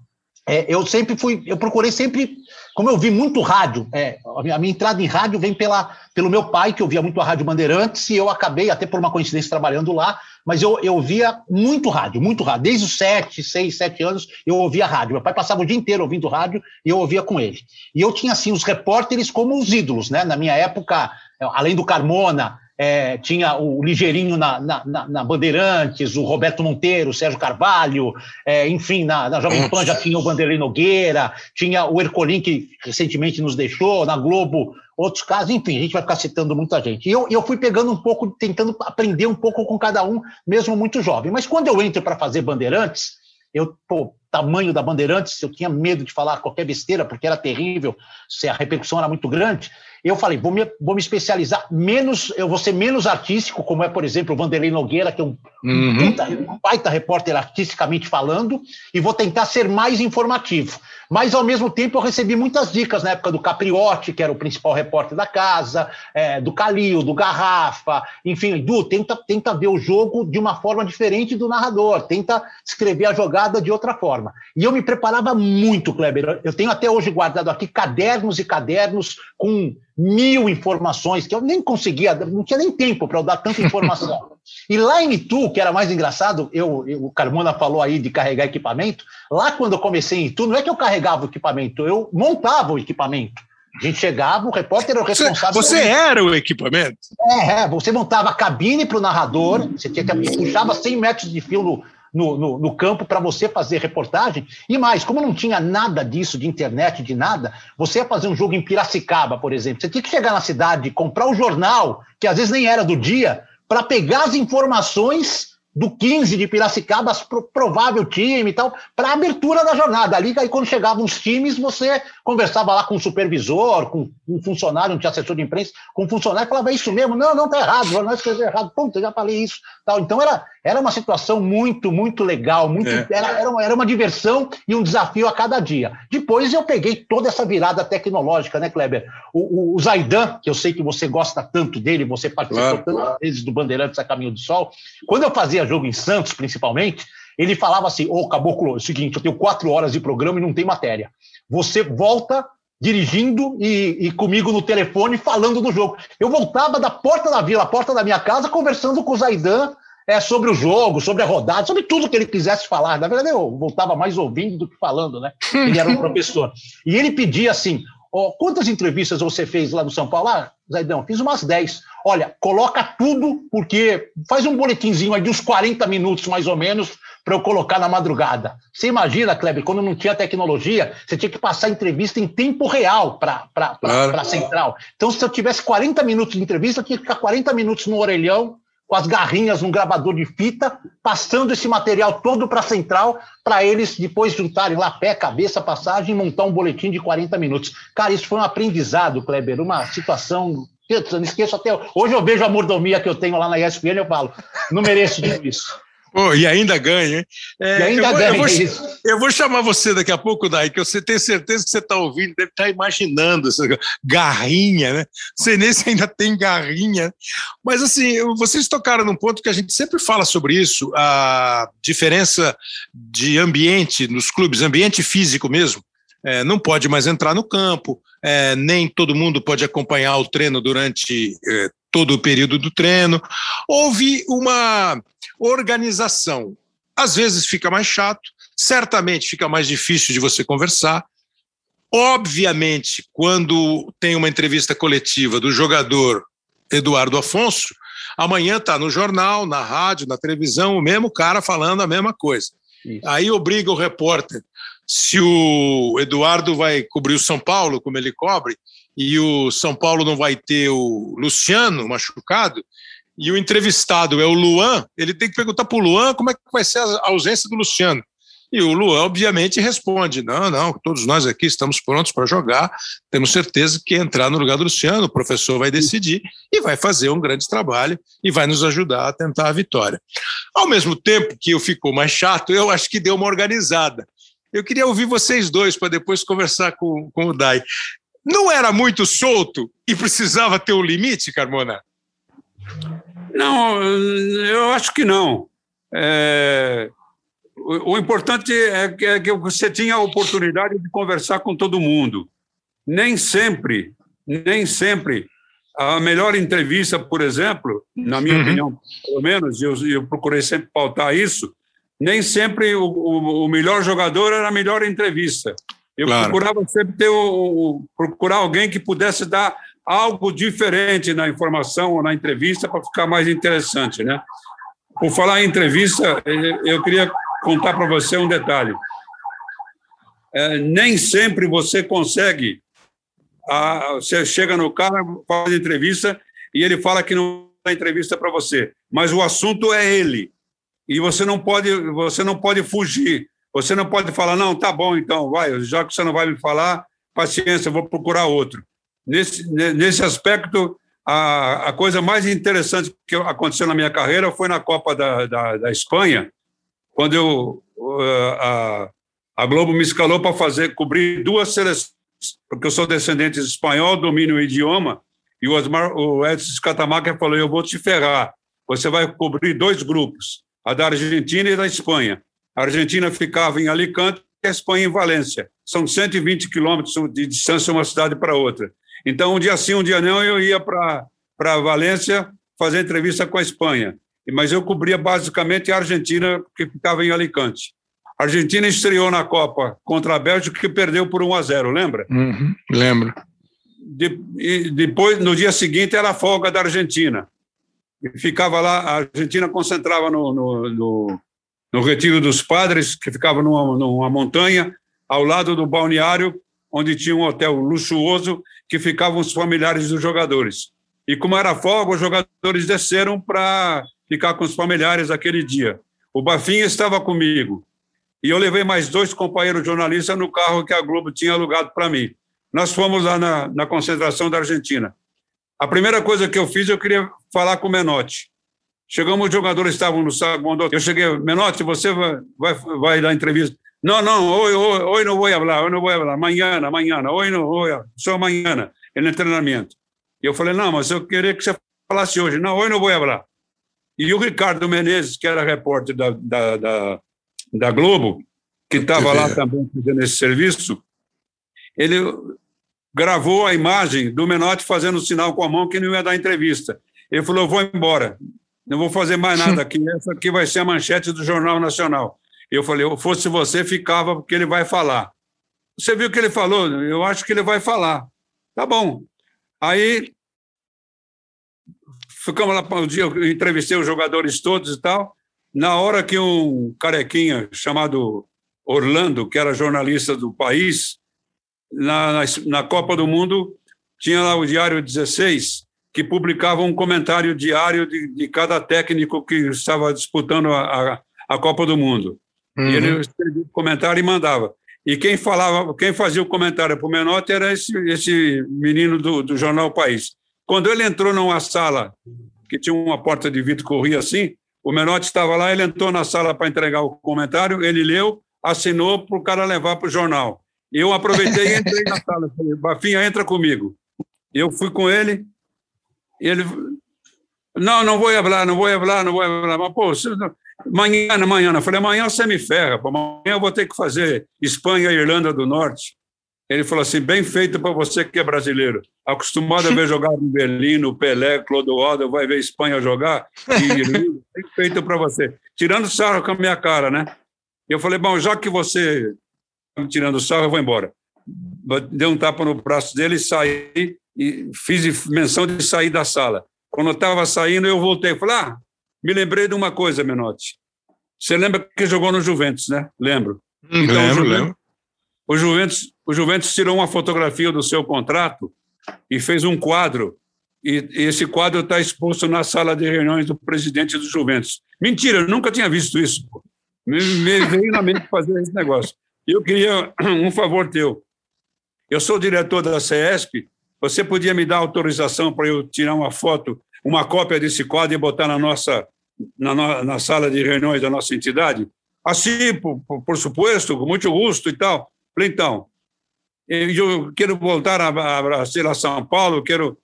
é, eu sempre fui, eu procurei sempre, como eu vi muito rádio, é, a, minha, a, minha, entrada em rádio vem pela, pelo meu pai, que eu via muito a Rádio Bandeirantes, e eu acabei, até por uma coincidência, trabalhando lá, mas eu, eu via muito rádio, muito rádio. Desde os sete, seis, sete anos, eu ouvia rádio. Meu pai passava o dia inteiro ouvindo rádio e eu ouvia com ele. E eu tinha, assim, os repórteres como os ídolos, né? Na minha época, além do Carmona, é, tinha o Ligeirinho na, na, na, na, Bandeirantes, o Roberto Monteiro, o Sérgio Carvalho, é, enfim, na, na Jovem Pan já tinha o Vanderlei Nogueira, tinha o Ercolim, que recentemente nos deixou, na Globo, outros casos, enfim, a gente vai ficar citando muita gente. E eu, eu fui pegando um pouco, tentando aprender um pouco com cada um, mesmo muito jovem. Mas quando eu entro para fazer Bandeirantes, eu, pô, tamanho da Bandeirantes, eu tinha medo de falar qualquer besteira, porque era terrível, se a repercussão era muito grande. Eu falei, vou me, vou me especializar menos, eu vou ser menos artístico, como é, por exemplo, o Vanderlei Nogueira, que é um, uhum. um baita repórter artisticamente falando, e vou tentar ser mais informativo. Mas, ao mesmo tempo, eu recebi muitas dicas na época do Capriotti, que era o principal repórter da casa, é, do Calil, do Garrafa, enfim, Edu, tenta, tenta ver o jogo de uma forma diferente do narrador, tenta escrever a jogada de outra forma. E eu me preparava muito, Kleber. Eu tenho até hoje guardado aqui cadernos e cadernos com mil informações, que eu nem conseguia, não tinha nem tempo para eu dar tanta *laughs* informação. E lá em Itu, que era mais engraçado, eu, eu, o Carmona falou aí de carregar equipamento, lá quando eu comecei em Itu, não é que eu carregava o equipamento, eu montava o equipamento. A gente chegava, o repórter era o responsável. Você, você era o equipamento? É, é, você montava a cabine para o narrador, você tinha que puxava 100 metros de fio no, no, no campo para você fazer reportagem. E mais, como não tinha nada disso, de internet, de nada, você ia fazer um jogo em Piracicaba, por exemplo. Você tinha que chegar na cidade, comprar o jornal, que às vezes nem era do dia, para pegar as informações do 15 de Piracicaba, provável time e tal, para a abertura da jornada. Ali, aí quando chegavam os times, você conversava lá com o supervisor, com um funcionário, um tinha assessor de imprensa, com um funcionário, falava, é isso mesmo? Não, não, tá errado, o jornal escreveu errado. Ponto, eu já falei isso. Tal. Então era, era uma situação muito, muito legal, muito, é. era, era, uma, era uma diversão e um desafio a cada dia. Depois eu peguei toda essa virada tecnológica, né, Kleber? O, o, o Zaidan, que eu sei que você gosta tanto dele, você participou claro. tantas vezes do Bandeirantes a Caminho do Sol, quando eu fazia jogo em Santos, principalmente, ele falava assim: Ô, oh, Caboclo, é o seguinte, eu tenho quatro horas de programa e não tem matéria. Você volta dirigindo e, e, comigo no telefone falando do jogo. Eu voltava da porta da vila, a porta da minha casa, conversando com o Zaidan é, sobre o jogo, sobre a rodada, sobre tudo que ele quisesse falar. Na verdade, eu voltava mais ouvindo do que falando, né? Ele era um *laughs* professor. E ele pedia assim: oh, quantas entrevistas você fez lá no São Paulo? Ah, Zaidão, fiz umas 10. Olha, coloca tudo, porque faz um boletinzinho aí de uns 40 minutos, mais ou menos, para eu colocar na madrugada. Você imagina, Kleber, quando não tinha tecnologia, você tinha que passar entrevista em tempo real para claro. a central. Então, se eu tivesse 40 minutos de entrevista, eu tinha que ficar 40 minutos no orelhão, com as garrinhas num gravador de fita, passando esse material todo para a central, para eles depois juntarem lá pé, cabeça, passagem e montar um boletim de 40 minutos. Cara, isso foi um aprendizado, Kleber, uma situação. Eu não esqueço até. Hoje eu vejo a mordomia que eu tenho lá na ESPN e eu falo, não mereço tudo isso. Oh, e ainda ganha, hein? É, e ainda eu vou, ganha. Eu vou, eu vou, chamar você daqui a pouco, Dai, que você tem certeza que você está ouvindo, deve estar tá imaginando essa garrinha, né? Não sei nem se ainda tem garrinha. Mas, assim, vocês tocaram num ponto que a gente sempre fala sobre isso, a diferença de ambiente nos clubes, ambiente físico mesmo. É, não pode mais entrar no campo, é, nem todo mundo pode acompanhar o treino durante é, todo o período do treino. Houve uma organização. Às vezes fica mais chato, certamente fica mais difícil de você conversar. Obviamente, quando tem uma entrevista coletiva do jogador Eduardo Afonso, amanhã está no jornal, na rádio, na televisão, o mesmo cara falando a mesma coisa. Isso. Aí obriga o repórter. Se o Eduardo vai cobrir o São Paulo, como ele cobre, e o São Paulo não vai ter o Luciano machucado, e o entrevistado é o Luan, ele tem que perguntar para o Luan como é que vai ser a ausência do Luciano. E o Luan, obviamente, responde: não, não, todos nós aqui estamos prontos para jogar, temos certeza que entrar no lugar do Luciano, o professor vai decidir e vai fazer um grande trabalho e vai nos ajudar a tentar a vitória. Ao mesmo tempo que eu ficou mais chato, eu acho que deu uma organizada. Eu queria ouvir vocês dois para depois conversar com, com o Dai. Não era muito solto e precisava ter um limite, Carmona? Não, eu acho que não. É, o, o, importante é que, é que você tinha a oportunidade de conversar com todo mundo. Nem sempre, nem sempre a melhor entrevista, por exemplo, na minha uhum. opinião, pelo menos, eu, eu procurei sempre pautar isso, nem sempre o, o, o melhor jogador era a melhor entrevista. Eu claro. procurava sempre ter o, procurar alguém que pudesse dar algo diferente na informação ou na entrevista para ficar mais interessante, né? Por falar em entrevista, eu queria contar para você um detalhe. É, nem sempre você consegue. A, você chega no cara, faz entrevista e ele fala que não dá entrevista para você, mas o assunto é ele e você não pode você não pode fugir. Você não pode falar não, tá bom então, vai. Já que você não vai me falar, paciência, eu vou procurar outro. Nesse nesse aspecto, a, a coisa mais interessante que aconteceu na minha carreira foi na Copa da, da, da Espanha, quando eu, a, a Globo me escalou para fazer cobrir duas seleções, porque eu sou descendente de espanhol, domino o idioma, e o, Osmar, o Edson Scatamaca falou: Eu vou te ferrar. Você vai cobrir dois grupos, a da Argentina e da Espanha. A Argentina ficava em Alicante e a Espanha em Valência. São 120 quilômetros de distância uma cidade para outra. Então, um dia sim, um dia não, eu ia para Valência fazer entrevista com a Espanha. Mas eu cobria basicamente a Argentina, que ficava em Alicante. A Argentina estreou na Copa contra a Bélgica, que perdeu por 1 a 0, lembra? Uhum, lembro. De, depois, no dia seguinte, era a folga da Argentina. E ficava lá, a Argentina concentrava no, no, no, no Retiro dos Padres, que ficava numa, numa montanha, ao lado do balneário, onde tinha um hotel luxuoso, que ficavam os familiares dos jogadores. E como era folga, os jogadores desceram para ficar com os familiares aquele dia. O Bafinha estava comigo. E eu levei mais dois companheiros jornalistas no carro que a Globo tinha alugado para mim. Nós fomos lá na, na, concentração da Argentina. A primeira coisa que eu fiz, eu queria falar com o Menotti. Chegamos, os jogadores estavam no saguão. Eu cheguei, Menotti, você vai, vai, vai dar entrevista. Não, não, hoje, hoje, hoje não vou falar, hoje não vou falar. Amanhã, amanhã, hoje não vou, só amanhã, no treinamento. E eu falei, não, mas eu queria que você falasse hoje. Não, hoje não vou falar. E o Ricardo Menezes, que era repórter da, da, da, da Globo, que estava lá também fazendo esse serviço, ele gravou a imagem do Menotti fazendo sinal com a mão que não ia dar entrevista. Ele falou: vou embora, não vou fazer mais nada *laughs* aqui, essa aqui vai ser a manchete do Jornal Nacional. Eu falei: eu fosse você, ficava, porque ele vai falar. Você viu o que ele falou? Eu acho que ele vai falar. Tá bom. Aí ficamos lá para o dia, eu entrevistei os jogadores todos e tal. Na hora que um carequinha chamado Orlando, que era jornalista do país, na, na, na Copa do Mundo, tinha lá o Diário 16, que publicava um comentário diário de, de cada técnico que estava disputando a, a, a Copa do Mundo. Uhum. E ele escrevia o comentário e mandava. E quem falava, quem fazia o comentário para o Menotti era esse, esse menino do, do jornal País. Quando ele entrou numa sala que tinha uma porta de vidro que corria assim, o Menotti estava lá, ele entrou na sala para entregar o comentário, ele leu, assinou para o cara levar para o jornal. Eu aproveitei e entrei na sala. Falei, Bafinha, entra comigo. Eu fui com ele, ele. Não, não vou falar, não vou falar, não vou falar. Mas, pô, você, amanhã, amanhã. Eu falei, amanhã você me ferra, pô, amanhã eu vou ter que fazer Espanha e Irlanda do Norte. Ele falou assim: bem feito para você que é brasileiro. Acostumado a ver jogar no Pelé, Clodoaldo, vai ver Espanha jogar. E, bem feito para você. Tirando sarro com a minha cara, né? Eu falei: bom, já que você tirando sarro, eu vou embora. Dei um tapa no braço dele e saí. E fiz menção de sair da sala. Quando eu estava saindo, eu voltei. Falei: ah, me lembrei de uma coisa, Menotti. Você lembra que jogou no Juventus, né? Lembro. Hum, então, lembro, Juventus, lembro. O Juventus, o Juventus tirou uma fotografia do seu contrato e fez um quadro. E esse quadro está exposto na sala de reuniões do presidente do Juventus. Mentira, eu nunca tinha visto isso. Me, me veio na mente fazer esse negócio. Eu queria um favor teu. Eu sou diretor da CESP. Você podia me dar autorização para eu tirar uma foto, uma cópia desse quadro e botar na nossa na, na sala de reuniões da nossa entidade? Assim, por, por suposto, com muito gosto e tal. Falei, então, eu quero voltar a, a, a São Paulo, quero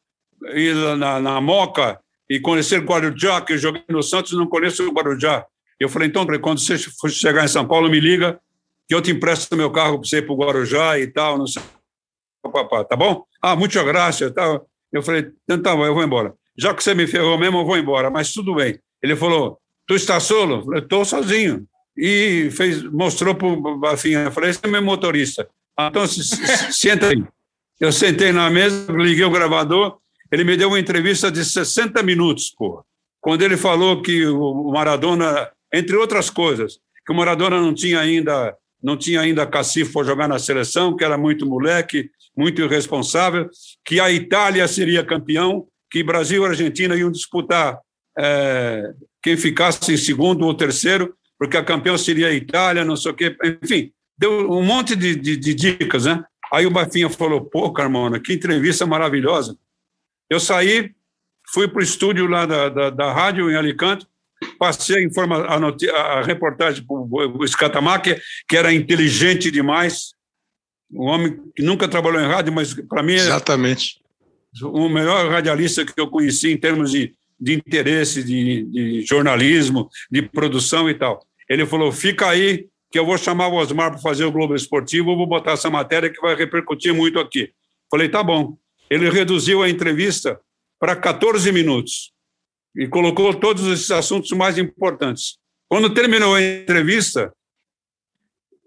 ir na, na Moca e conhecer Guarujá, que eu joguei no Santos não conheço o Guarujá. Eu falei, então, quando você chegar em São Paulo, me liga, que eu te empresto meu carro para você ir para o Guarujá e tal, não sei. Tá bom? Ah, muita graça. Tá. Eu falei, então tá bom, eu vou embora. Já que você me ferrou mesmo, eu vou embora, mas tudo bem. Ele falou, tu está solo? Eu falei, estou sozinho e fez, mostrou para o Bafinha. Eu falei, esse é meu motorista. Ah, então, *laughs* senta aí. Eu sentei na mesa, liguei o gravador, ele me deu uma entrevista de 60 minutos, pô. Quando ele falou que o Maradona, entre outras coisas, que o Maradona não tinha ainda não tinha ainda cacife para jogar na seleção, que era muito moleque, muito irresponsável, que a Itália seria campeão, que Brasil e Argentina iam disputar é, quem ficasse em segundo ou terceiro, porque a campeã seria a Itália, não sei o quê. Enfim, deu um monte de, de, de dicas, né? Aí o Bafinha falou: pô, Carmona, que entrevista maravilhosa. Eu saí, fui para o estúdio lá da, da, da, rádio em Alicante, passei a, informa, a, a reportagem para o Scatamac, que era inteligente demais, um homem que nunca trabalhou em rádio, mas para mim é Exatamente. o melhor radialista que eu conheci em termos de, de interesse, de, de jornalismo, de produção e tal. Ele falou: fica aí, que eu vou chamar o Osmar para fazer o Globo Esportivo, eu vou botar essa matéria que vai repercutir muito aqui. Falei: tá bom. Ele reduziu a entrevista para 14 minutos e colocou todos esses assuntos mais importantes. Quando terminou a entrevista,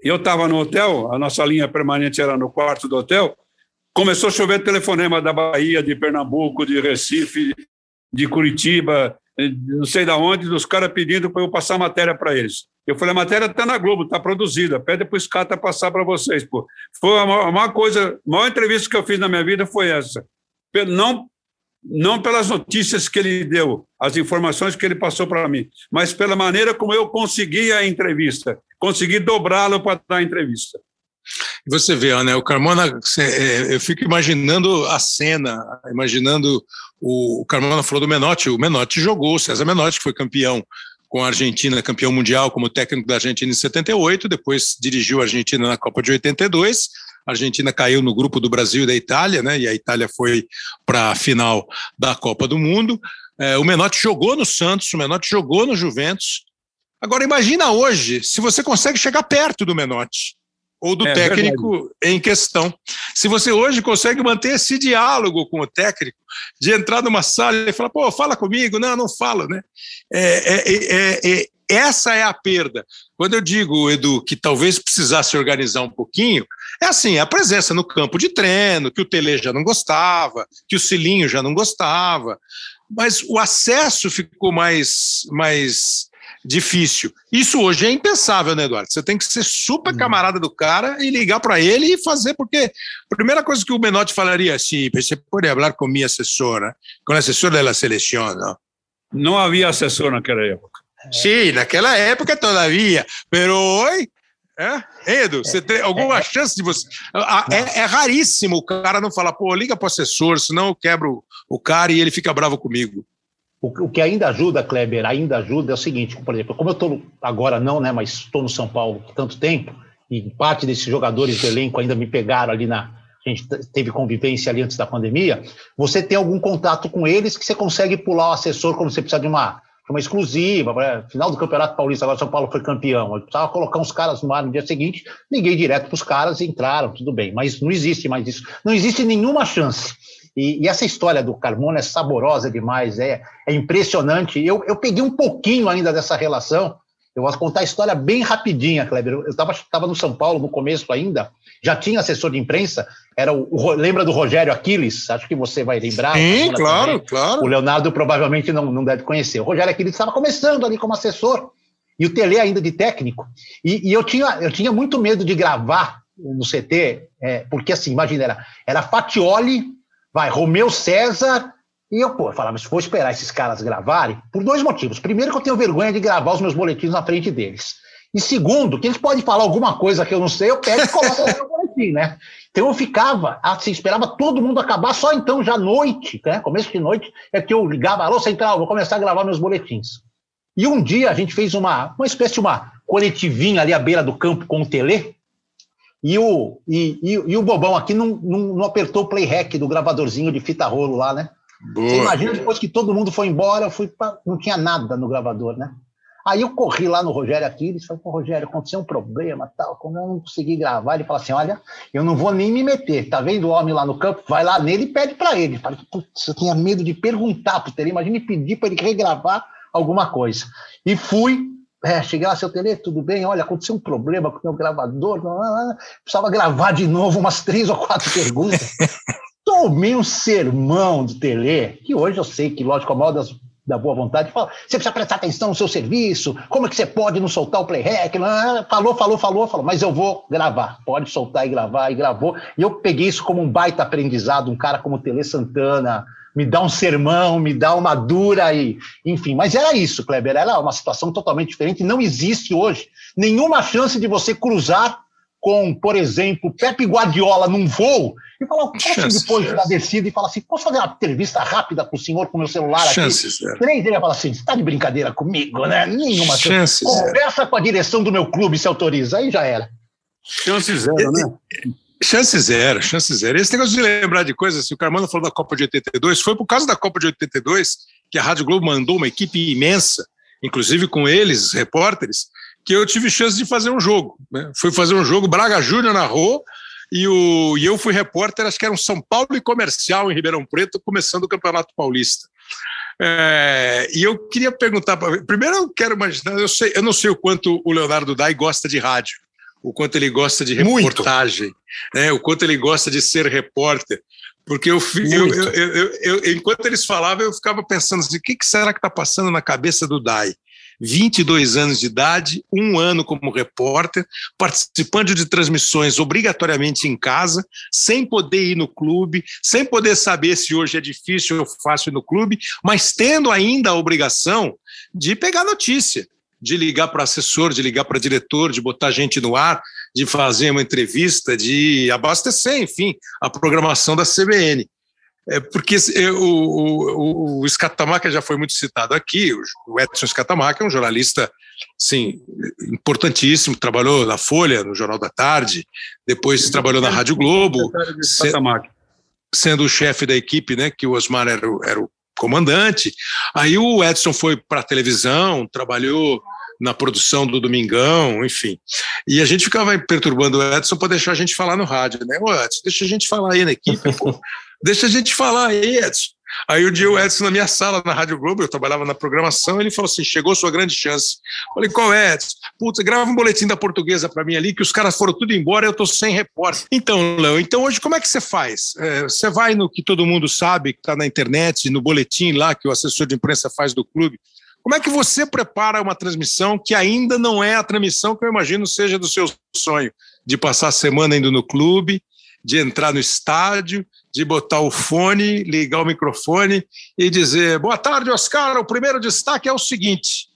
eu estava no hotel, a nossa linha permanente era no quarto do hotel, começou a chover telefonema da Bahia, de Pernambuco, de Recife, de Curitiba, não sei da onde, dos caras pedindo para eu passar matéria para eles. Eu falei, a matéria está na Globo, está produzida, pede para o Scata passar para vocês. Pô. Foi a maior, a maior coisa, a maior entrevista que eu fiz na minha vida foi essa. Não, não pelas notícias que ele deu, as informações que ele passou para mim, mas pela maneira como eu consegui a entrevista, consegui dobrá-lo para dar a entrevista. Você vê, né, o Carmona, é, eu fico imaginando a cena, imaginando o, o Carmona falou do Menotti, o Menotti jogou, o César Menotti, que foi campeão com a Argentina, campeão mundial como técnico da Argentina em 78, depois dirigiu a Argentina na Copa de 82. A Argentina caiu no grupo do Brasil e da Itália, né? E a Itália foi para a final da Copa do Mundo. É, o Menotti jogou no Santos, o Menotti jogou no Juventus. Agora imagina hoje se você consegue chegar perto do Menotti ou do é, técnico verdade. em questão. Se você hoje consegue manter esse diálogo com o técnico, de entrar numa sala e falar, pô, fala comigo, não, não fala, né? É, é, é, é, essa é a perda. Quando eu digo, Edu, que talvez precisasse organizar um pouquinho, é assim, a presença no campo de treino, que o Tele já não gostava, que o Cilinho já não gostava, mas o acesso ficou mais, mais difícil. Isso hoje é impensável, né, Eduardo? Você tem que ser super camarada do cara e ligar para ele e fazer, porque a primeira coisa que o Menotti falaria, sim, você pode falar com minha assessora, com a assessora da seleção, não? Não havia assessor naquela época. Sim, naquela época todavia, pero hoje é? Edu, você tem alguma é, chance de você. É, é, raríssimo o cara não falar, pô, liga para o assessor, senão eu quebro o cara e ele fica bravo comigo. O, o, que ainda ajuda, Kleber, ainda ajuda é o seguinte, por exemplo, como eu estou agora não, né, mas estou no São Paulo há tanto tempo, e parte desses jogadores do elenco ainda me pegaram ali na. A gente teve convivência ali antes da pandemia. Você tem algum contato com eles que você consegue pular o assessor quando você precisa de uma, uma exclusiva. Final do Campeonato Paulista, agora São Paulo foi campeão. Eu precisava colocar uns caras no ar no dia seguinte, liguei direto para os caras, entraram, tudo bem. Mas não existe mais isso. Não existe nenhuma chance e, e, essa história do Carmona é saborosa demais, é, é impressionante. Eu, eu peguei um pouquinho ainda dessa relação. Eu vou contar a história bem rapidinha, Kleber. Eu estava no São Paulo no começo ainda, já tinha assessor de imprensa, era o, o lembra do Rogério Aquiles? Acho que você vai lembrar. Sim, claro, também. claro. O Leonardo provavelmente não, não deve conhecer. O Rogério Aquiles estava começando ali como assessor, e o Tele ainda de técnico. E, e eu, tinha, eu tinha muito medo de gravar no CT, é, porque assim, imagina, era, era Fatioli vai, Romeu César. E eu, pô, falava, se for esperar esses caras gravarem, por dois motivos. Primeiro, que eu tenho vergonha de gravar os meus boletins na frente deles. E segundo, que eles podem falar alguma coisa que eu não sei, eu pego e coloco no meu boletim, né? Então eu ficava, assim, esperava todo mundo acabar, só então, já noite, né? Começo de noite, é que eu ligava, alô, Central, vou começar a gravar meus boletins. E um dia a gente fez uma, uma espécie de uma coletivinha ali à beira do campo com o Tele, e o, e, e, e, o bobão aqui não, não, não, apertou o play do gravadorzinho de fita rolo lá, né? Boa. Você imagina depois que todo mundo foi embora, eu fui pra, não tinha nada no gravador, né? Aí eu corri lá no Rogério Aquiles, falei, pô, Rogério, aconteceu um problema, tal, como eu não consegui gravar, ele falou assim, olha, eu não vou nem me meter, tá vendo o homem lá no campo? Vai lá nele e pede para ele. Falei, putz, eu tinha medo de perguntar pro Tere, imagina pedir para ele regravar alguma coisa. E fui, É, cheguei lá, seu Tele, tudo bem? Olha, aconteceu um problema com o meu gravador, não, não, não. precisava gravar de novo umas três ou quatro perguntas. *laughs* Tomei um sermão do Tele, que hoje eu sei que, lógico, a maior das da boa vontade, fala, você precisa prestar atenção no seu serviço, como é que você pode não soltar o playback? Falou, falou, falou, falou, mas eu vou gravar, pode soltar e gravar, e gravou. E eu peguei isso como um baita aprendizado, um cara como Tele Santana, me dá um sermão, me dá uma dura e, enfim, mas era isso, Kleber, era uma situação totalmente diferente, não existe hoje nenhuma chance de você cruzar com, por exemplo, Pepe Guardiola num voo e falar, posso depois da descida e falar assim, posso fazer uma entrevista rápida com o senhor com meu celular aqui? Chances, Três, ele ia falar assim, você está de brincadeira comigo, né? Nenhuma chance. Conversa com a direção do meu clube, se autoriza, aí já era. Chance zero, né? Chance zero, chance zero. Esse negócio de lembrar de coisas, se o Carmano falou da Copa de 82, foi por causa da Copa de 82 que a Rádio Globo mandou uma equipe imensa, inclusive com eles, repórteres, que eu tive chance de fazer um jogo. Né? Fui fazer um jogo, Braga Júnior narrou, e, o, e eu fui repórter, acho que era um São Paulo e Comercial em Ribeirão Preto, começando o Campeonato Paulista. É, e eu queria perguntar, primeiro eu quero imaginar, eu, sei, eu não sei o quanto o Leonardo Dai gosta de rádio, o quanto ele gosta de reportagem, né, o quanto ele gosta de ser repórter. Porque eu, eu, eu, eu, enquanto eles falavam, eu ficava pensando assim: o que, que será que está passando na cabeça do Dai? 22 anos de idade, um ano como repórter, participando de transmissões obrigatoriamente em casa, sem poder ir no clube, sem poder saber se hoje é difícil ou fácil no clube, mas tendo ainda a obrigação de pegar notícia, de ligar para assessor, de ligar para diretor, de botar gente no ar, de fazer uma entrevista, de abastecer, enfim, a programação da CBN. É porque o, o, o Scatamaca já foi muito citado aqui, o Edson Scatamaca é um jornalista, sim, importantíssimo, trabalhou na Folha, no Jornal da Tarde, depois trabalhou na Rádio Globo, sendo o chefe da equipe, né, que o Osmar era o, era o comandante. Aí o Edson foi para a televisão, trabalhou na produção do Domingão, enfim. E a gente ficava perturbando o Edson para deixar a gente falar no rádio, né? Ô, Edson, deixa a gente falar aí na equipe, pô. Deixa a gente falar aí, Edson. Aí o dia o Edson na minha sala na Rádio Globo, eu trabalhava na programação, ele falou assim: chegou sua grande chance. Falei, qual é, Edson? Putz, grava um boletim da portuguesa para mim ali, que os caras foram tudo embora eu tô sem repórter. Então, Léo, então hoje como é que você faz? É, você vai no que todo mundo sabe, que está na internet, no boletim lá que o assessor de imprensa faz do clube. Como é que você prepara uma transmissão que ainda não é a transmissão que eu imagino seja do seu sonho? De passar a semana indo no clube, de entrar no estádio, de botar o fone, ligar o microfone e dizer: boa tarde, Oscar. O primeiro destaque é o seguinte.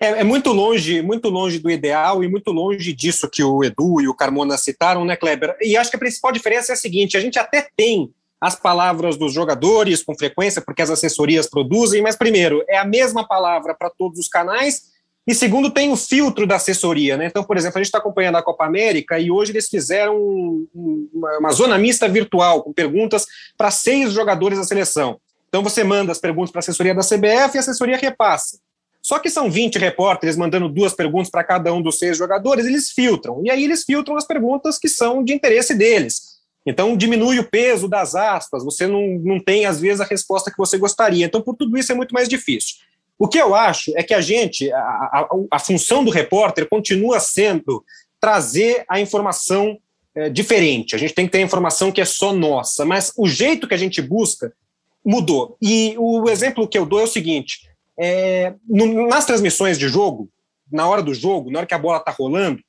É, é, muito longe, muito longe do ideal e muito longe disso que o Edu e o Carmona citaram, né, Kleber? E acho que a principal diferença é a seguinte: a gente até tem as palavras dos jogadores com frequência, porque as assessorias produzem, mas primeiro, é a mesma palavra para todos os canais e segundo, tem o filtro da assessoria, né? Então, por exemplo, a gente está acompanhando a Copa América e hoje eles fizeram uma, uma zona mista virtual com perguntas para seis jogadores da seleção. Então você manda as perguntas para a assessoria da CBF e a assessoria repassa. Só que são 20 repórteres mandando duas perguntas para cada um dos seis jogadores, eles filtram. E aí eles filtram as perguntas que são de interesse deles. Então diminui o peso das aspas, você não, não tem, às vezes, a resposta que você gostaria. Então, por tudo isso, é muito mais difícil. O que eu acho é que a gente, a, a, a função do repórter continua sendo trazer a informação é, diferente. A gente tem que ter a informação que é só nossa, mas o jeito que a gente busca mudou. E o exemplo que eu dou é o seguinte: é, no, nas transmissões de jogo, na hora do jogo, na hora que a bola está rolando,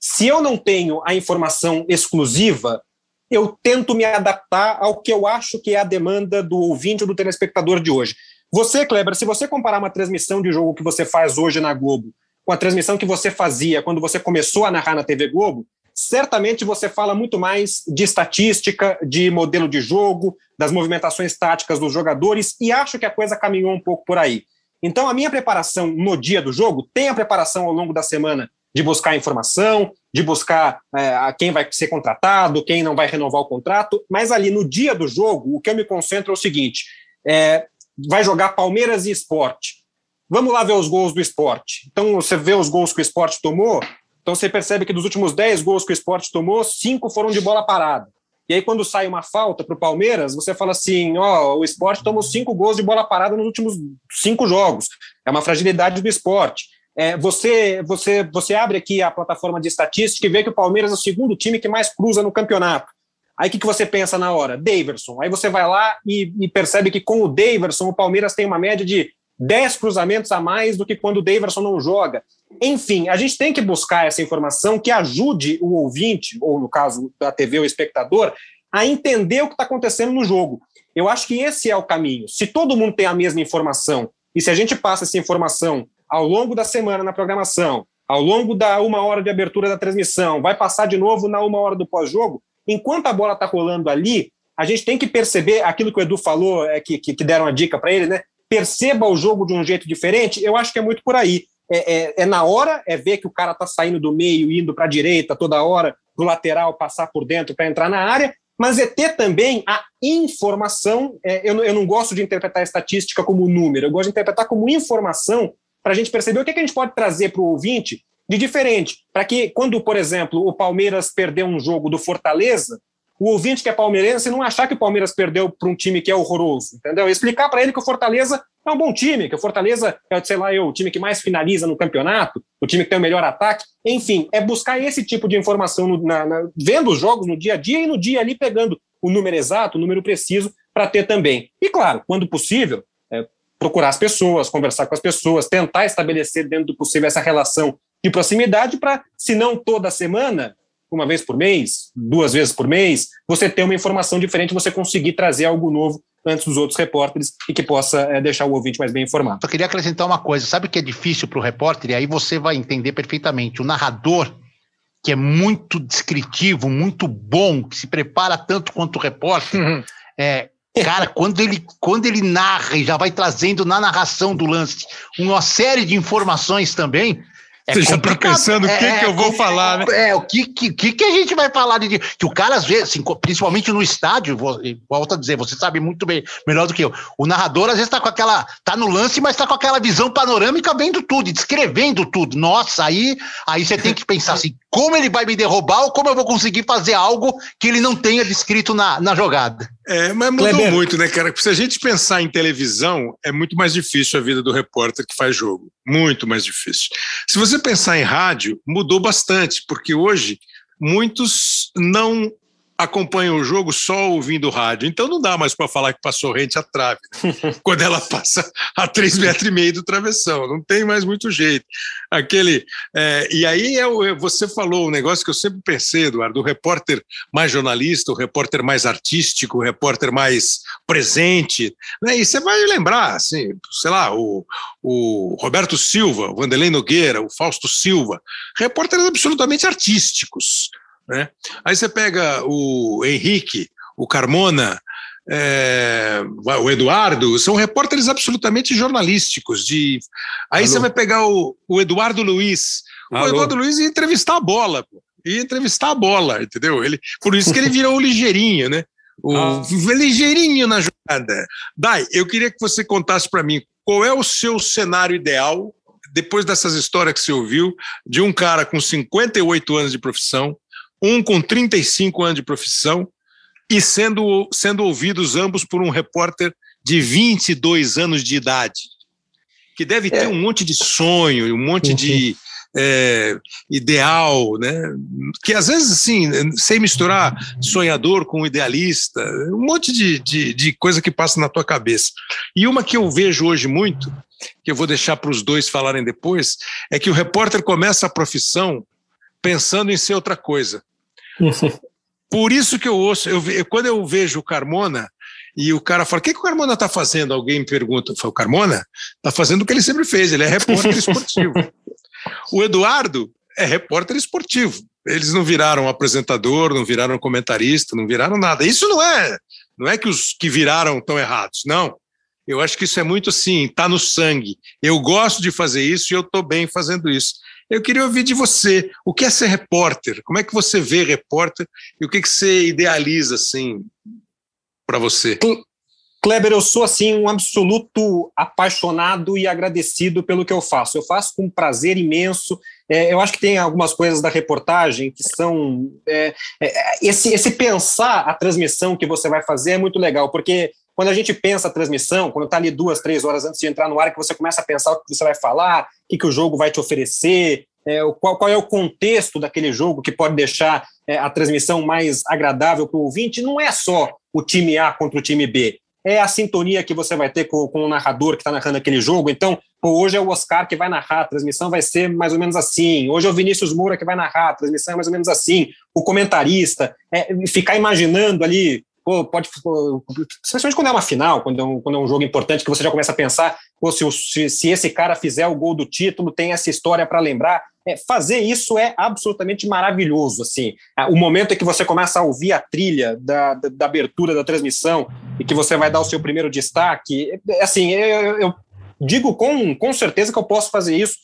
se eu não tenho a informação exclusiva, eu tento me adaptar ao que eu acho que é a demanda do ouvinte ou do telespectador de hoje. Você, Kleber, se você comparar uma transmissão de jogo que você faz hoje na Globo com a transmissão que você fazia quando você começou a narrar na TV Globo, certamente você fala muito mais de estatística, de modelo de jogo, das movimentações táticas dos jogadores, e acho que a coisa caminhou um pouco por aí. Então, a minha preparação no dia do jogo tem a preparação ao longo da semana de buscar informação, de buscar é, quem vai ser contratado, quem não vai renovar o contrato, mas ali no dia do jogo, o que eu me concentro é o seguinte: é, vai jogar Palmeiras e Esporte. Vamos lá ver os gols do esporte. Então, você vê os gols que o esporte tomou, então você percebe que dos últimos 10 gols que o esporte tomou, cinco foram de bola parada. E aí, quando sai uma falta para o Palmeiras, você fala assim: ó, o esporte tomou cinco gols de bola parada nos últimos cinco jogos. É uma fragilidade do esporte. É, você, você, você abre aqui a plataforma de estatística e vê que o Palmeiras é o segundo time que mais cruza no campeonato. Aí o que, que você pensa na hora? Daverson. Aí você vai lá e, e percebe que com o Daverson o Palmeiras tem uma média de 10 cruzamentos a mais do que quando o Daverson não joga. Enfim, a gente tem que buscar essa informação que ajude o ouvinte, ou no caso da TV, o espectador, a entender o que está acontecendo no jogo. Eu acho que esse é o caminho. Se todo mundo tem a mesma informação, e se a gente passa essa informação ao longo da semana na programação, ao longo da uma hora de abertura da transmissão, vai passar de novo na uma hora do pós-jogo, enquanto a bola está rolando ali, a gente tem que perceber aquilo que o Edu falou, é, que, que deram a dica para ele, né? Perceba o jogo de um jeito diferente, eu acho que é muito por aí é, é, é, na hora, é ver que o cara tá saindo do meio, indo para a direita toda hora, do lateral passar por dentro para entrar na área, mas é ter também a informação. É, eu, eu, não gosto de interpretar a estatística como número, eu gosto de interpretar como informação para a gente perceber o que, que a gente pode trazer para o ouvinte de diferente. Para que, quando, por exemplo, o Palmeiras perdeu um jogo do Fortaleza, o ouvinte que é palmeirense não achar que o Palmeiras perdeu para um time que é horroroso, entendeu? Explicar para ele que o Fortaleza é um bom time, que o Fortaleza é, sei lá, eu, o time que mais finaliza no campeonato, o time que tem o melhor ataque. Enfim, é buscar esse tipo de informação, no, na, na, vendo os jogos no dia a dia e no dia ali pegando o número exato, o número preciso, para ter também. E claro, quando possível, é, procurar as pessoas, conversar com as pessoas, tentar estabelecer dentro do possível essa relação de proximidade para, se não toda semana, uma vez por mês, duas vezes por mês, você ter uma informação diferente, você conseguir trazer algo novo antes dos outros repórteres e que possa é, deixar o ouvinte mais bem informado. Só queria acrescentar uma coisa: sabe que é difícil para o repórter? E aí você vai entender perfeitamente. O narrador, que é muito descritivo, muito bom, que se prepara tanto quanto o repórter, uhum. é, Cara, *laughs* quando ele, quando ele narra e já vai trazendo na narração do lance uma série de informações também, é Você já está pensando o que, é, que eu vou é, falar, né? É, o que, que, que a gente vai falar de. Que o cara, às vezes, assim, principalmente no estádio, vou, volto a dizer, você sabe muito bem, melhor do que eu. O narrador, às vezes, está com aquela. tá no lance, mas está com aquela visão panorâmica vendo tudo, descrevendo tudo. Nossa, aí, aí você tem que pensar assim: como ele vai me derrubar ou como eu vou conseguir fazer algo que ele não tenha descrito na, na jogada. É, mas mudou Kleber. muito, né, cara? Se a gente pensar em televisão, é muito mais difícil a vida do repórter que faz jogo. Muito mais difícil. Se você pensar em rádio, mudou bastante, porque hoje muitos não acompanham o jogo só ouvindo rádio. Então não dá mais para falar que passou rente à trave, né? *laughs* quando ela passa a três metros e meio do travessão. Não tem mais muito jeito. Aquele é, e aí é o, você falou um negócio que eu sempre pensei, Eduardo, o repórter mais jornalista, o repórter mais artístico, o repórter mais presente. Né? E você vai lembrar, assim, sei lá, o, o Roberto Silva, o Vanderlei Nogueira, o Fausto Silva, repórteres absolutamente artísticos. Né? Aí você pega o Henrique, o Carmona, é, o Eduardo, são repórteres absolutamente jornalísticos. De... Aí Alô. você vai pegar o, o Eduardo Luiz. Alô. O Eduardo Luiz ia entrevistar a bola, pô. ia entrevistar a bola, entendeu? Ele, por isso que ele virou o *laughs* ligeirinho, né? O ah. ligeirinho na jogada. Dai, eu queria que você contasse para mim qual é o seu cenário ideal, depois dessas histórias que você ouviu, de um cara com 58 anos de profissão, um com 35 anos de profissão e sendo, sendo ouvidos ambos por um repórter de 22 anos de idade, que deve ter é. um monte de sonho, um monte uhum. de é, ideal, né? Que às vezes, assim, sem misturar sonhador com idealista, um monte de, de, de coisa que passa na tua cabeça. E uma que eu vejo hoje muito, que eu vou deixar para os dois falarem depois, é que o repórter começa a profissão pensando em ser outra coisa. Por isso que eu ouço, eu, quando eu vejo o Carmona e o cara fala: o que, que o Carmona está fazendo? Alguém me pergunta: o Carmona está fazendo o que ele sempre fez, ele é repórter esportivo. O Eduardo é repórter esportivo. Eles não viraram apresentador, não viraram comentarista, não viraram nada. Isso não é, não é que os que viraram estão errados, não. Eu acho que isso é muito assim, está no sangue. Eu gosto de fazer isso e eu estou bem fazendo isso. Eu queria ouvir de você, o que é ser repórter? Como é que você vê repórter e o que, que você idealiza assim para você? Kleber, eu sou assim um absoluto apaixonado e agradecido pelo que eu faço. Eu faço com prazer imenso. É, eu acho que tem algumas coisas da reportagem que são é, é, esse, esse pensar a transmissão que você vai fazer é muito legal, porque quando a gente pensa a transmissão, quando está ali duas, três horas antes de entrar no ar, que você começa a pensar o que você vai falar, o que, que o jogo vai te oferecer, é, qual, qual, é o contexto daquele jogo que pode deixar é, a transmissão mais agradável para o ouvinte, não é só o time A contra o time B é a sintonia que você vai ter com, com o narrador que está narrando aquele jogo. Então, pô, hoje é o Oscar que vai narrar, a transmissão vai ser mais ou menos assim. Hoje é o Vinícius Moura que vai narrar, a transmissão é mais ou menos assim. O comentarista, é, ficar imaginando ali pô, pode, especialmente quando é uma final, quando é um, quando é um jogo importante, que você já começa a pensar, pô, se, se, se esse cara fizer o gol do título, tem essa história para lembrar. É, fazer isso é absolutamente maravilhoso, assim. É, o momento em que você começa a ouvir a trilha da, da, da abertura da transmissão e que você vai dar o seu primeiro destaque, é, assim, eu, eu digo com, com certeza que eu posso fazer isso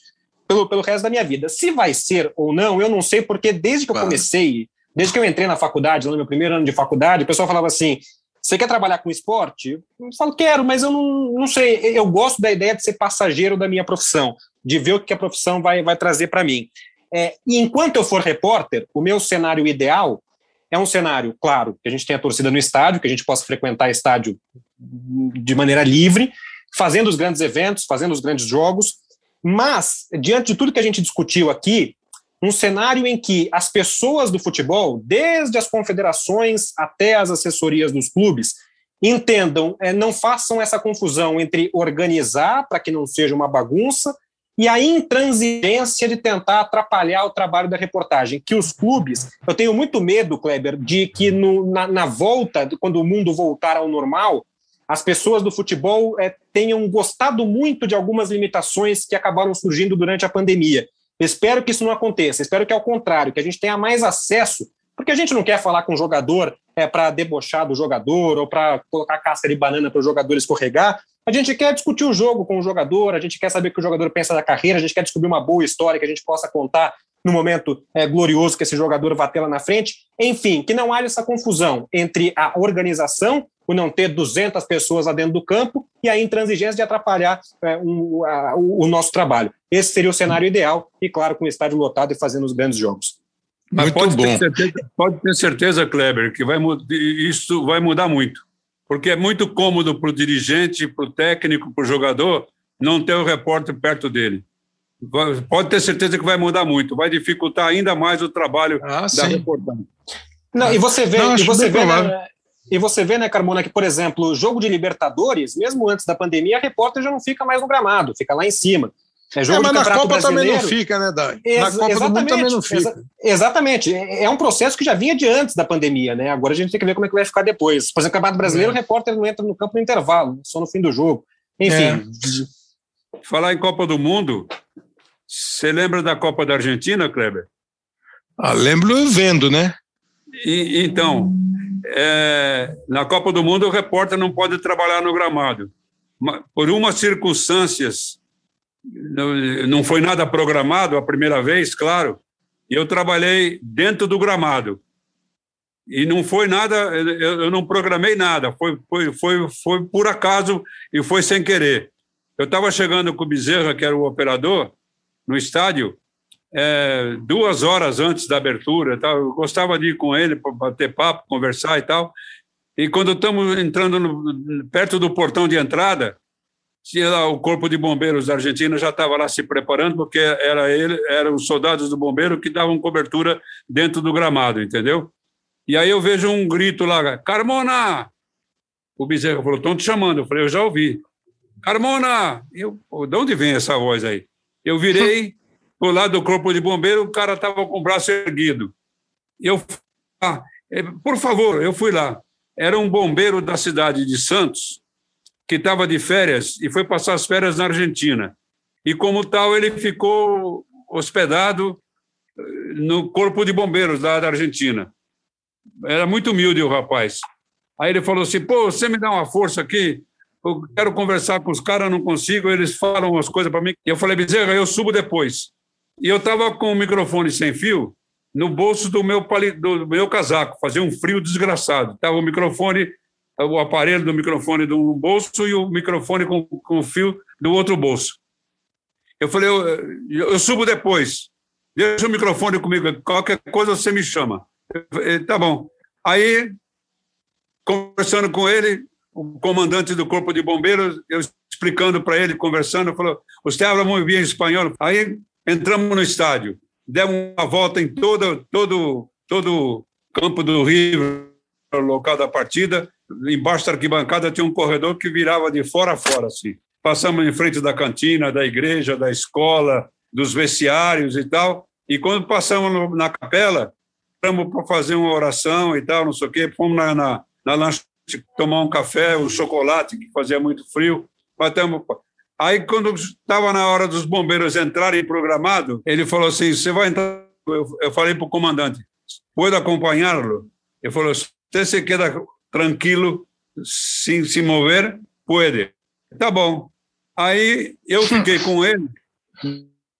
pelo, pelo resto da minha vida. Se vai ser ou não, eu não sei, porque desde que eu comecei Desde que eu entrei na faculdade, no meu primeiro ano de faculdade, o pessoal falava assim: você quer trabalhar com esporte? Eu falo, quero, mas eu não, não sei. Eu gosto da ideia de ser passageiro da minha profissão, de ver o que a profissão vai, vai trazer para mim. É, e enquanto eu for repórter, o meu cenário ideal é um cenário, claro, que a gente tenha torcida no estádio, que a gente possa frequentar estádio de maneira livre, fazendo os grandes eventos, fazendo os grandes jogos, mas, diante de tudo que a gente discutiu aqui, um cenário em que as pessoas do futebol, desde as confederações até as assessorias dos clubes, entendam, é, não façam essa confusão entre organizar para que não seja uma bagunça e a intransigência de tentar atrapalhar o trabalho da reportagem. Que os clubes, eu tenho muito medo, Kleber, de que no, na, na, volta, quando o mundo voltar ao normal, as pessoas do futebol é, tenham gostado muito de algumas limitações que acabaram surgindo durante a pandemia. Espero que isso não aconteça. Espero que, ao contrário, que a gente tenha mais acesso, porque a gente não quer falar com o jogador é, para debochar do jogador ou para colocar casca de banana para o jogador escorregar. A gente quer discutir o jogo com o jogador, a gente quer saber o que o jogador pensa da carreira, a gente quer descobrir uma boa história que a gente possa contar no momento é, glorioso que esse jogador vai ter lá na frente. Enfim, que não haja essa confusão entre a organização por não ter 200 pessoas lá dentro do campo e a intransigência de atrapalhar é, um, a, o, o nosso trabalho. Esse seria o cenário ideal, e claro, com o estádio lotado e fazendo os grandes jogos. Mas muito pode bom. Ter certeza, pode ter certeza, Kleber, que vai, isso vai mudar muito. Porque é muito cômodo para o dirigente, para o técnico, para o jogador, não ter o repórter perto dele. Pode ter certeza que vai mudar muito, vai dificultar ainda mais o trabalho ah, da reportagem. Não, e você vê, não, e você vê né, e você vê, né, Carmona, que, por exemplo, o jogo de Libertadores, mesmo antes da pandemia, a repórter já não fica mais no gramado, fica lá em cima. É, jogo é mas na Copa também não fica, né, Dai? na Copa do Mundo também não fica. Exa exatamente. É, é um processo que já vinha de antes da pandemia, né? Agora a gente tem que ver como é que vai ficar depois. Por exemplo, o Campeonato Brasileiro, é. o repórter não entra no campo no intervalo, só no fim do jogo. Enfim. É. Falar em Copa do Mundo, você lembra da Copa da Argentina, Kleber? Ah, lembro vendo, né? E, então, é, na Copa do Mundo o repórter não pode trabalhar no gramado. Por umas circunstâncias, não foi nada programado a primeira vez, claro, e eu trabalhei dentro do gramado. E não foi nada, eu não programei nada, foi, foi, foi, foi por acaso e foi sem querer. Eu estava chegando com o Bezerra, que era o operador, no estádio, é, duas horas antes da abertura. Eu gostava de ir com ele para bater papo, conversar e tal. E quando estamos entrando no, perto do portão de entrada, lá, o corpo de bombeiros da Argentina já estava lá se preparando, porque era ele, eram os soldados do bombeiro que davam cobertura dentro do gramado, entendeu? E aí eu vejo um grito lá, Carmona! O Bezerra falou, estão te chamando. Eu falei, eu já ouvi. Carmona! Eu, de onde vem essa voz aí? Eu virei, *laughs* do lado do corpo de bombeiro, o cara estava com o braço erguido. Eu, é, por favor, eu fui lá. Era um bombeiro da cidade de Santos que estava de férias e foi passar as férias na Argentina. E como tal, ele ficou hospedado eh, no corpo de bombeiros lá da Argentina. Era muito humilde o rapaz. Aí ele falou assim: pô, você me dá uma força aqui? Eu quero conversar com os caras, não consigo, eles falam umas coisas para mim. E eu falei: Bezerra, eu subo depois. E eu estava com o microfone sem fio no bolso do meu, do meu casaco, fazia um frio desgraçado. Estava o microfone o aparelho do microfone de um bolso e o microfone com, com o fio do outro bolso. Eu falei, eu, eu subo depois. Deixa o microfone comigo, qualquer coisa você me chama. Eu, tá bom. Aí, conversando com ele, o comandante do Corpo de Bombeiros, eu explicando para ele, conversando, falou: Você habla muito bem espanhol. Aí entramos no estádio, demos uma volta em todo, todo, todo campo do Rio, local da partida. Embaixo da arquibancada tinha um corredor que virava de fora a fora, assim. Passamos em frente da cantina, da igreja, da escola, dos vestiários e tal. E quando passamos na capela, estamos para fazer uma oração e tal, não sei o quê, fomos na, na, na lanche tomar um café, um chocolate, que fazia muito frio. Batemos. Aí, quando estava na hora dos bombeiros entrarem programado, ele falou assim: Você vai entrar. Eu, eu falei para o comandante: Pode acompanhá-lo? Ele falou: Você se queda tranquilo, sem se mover? Pode. Tá bom. Aí eu fiquei com ele,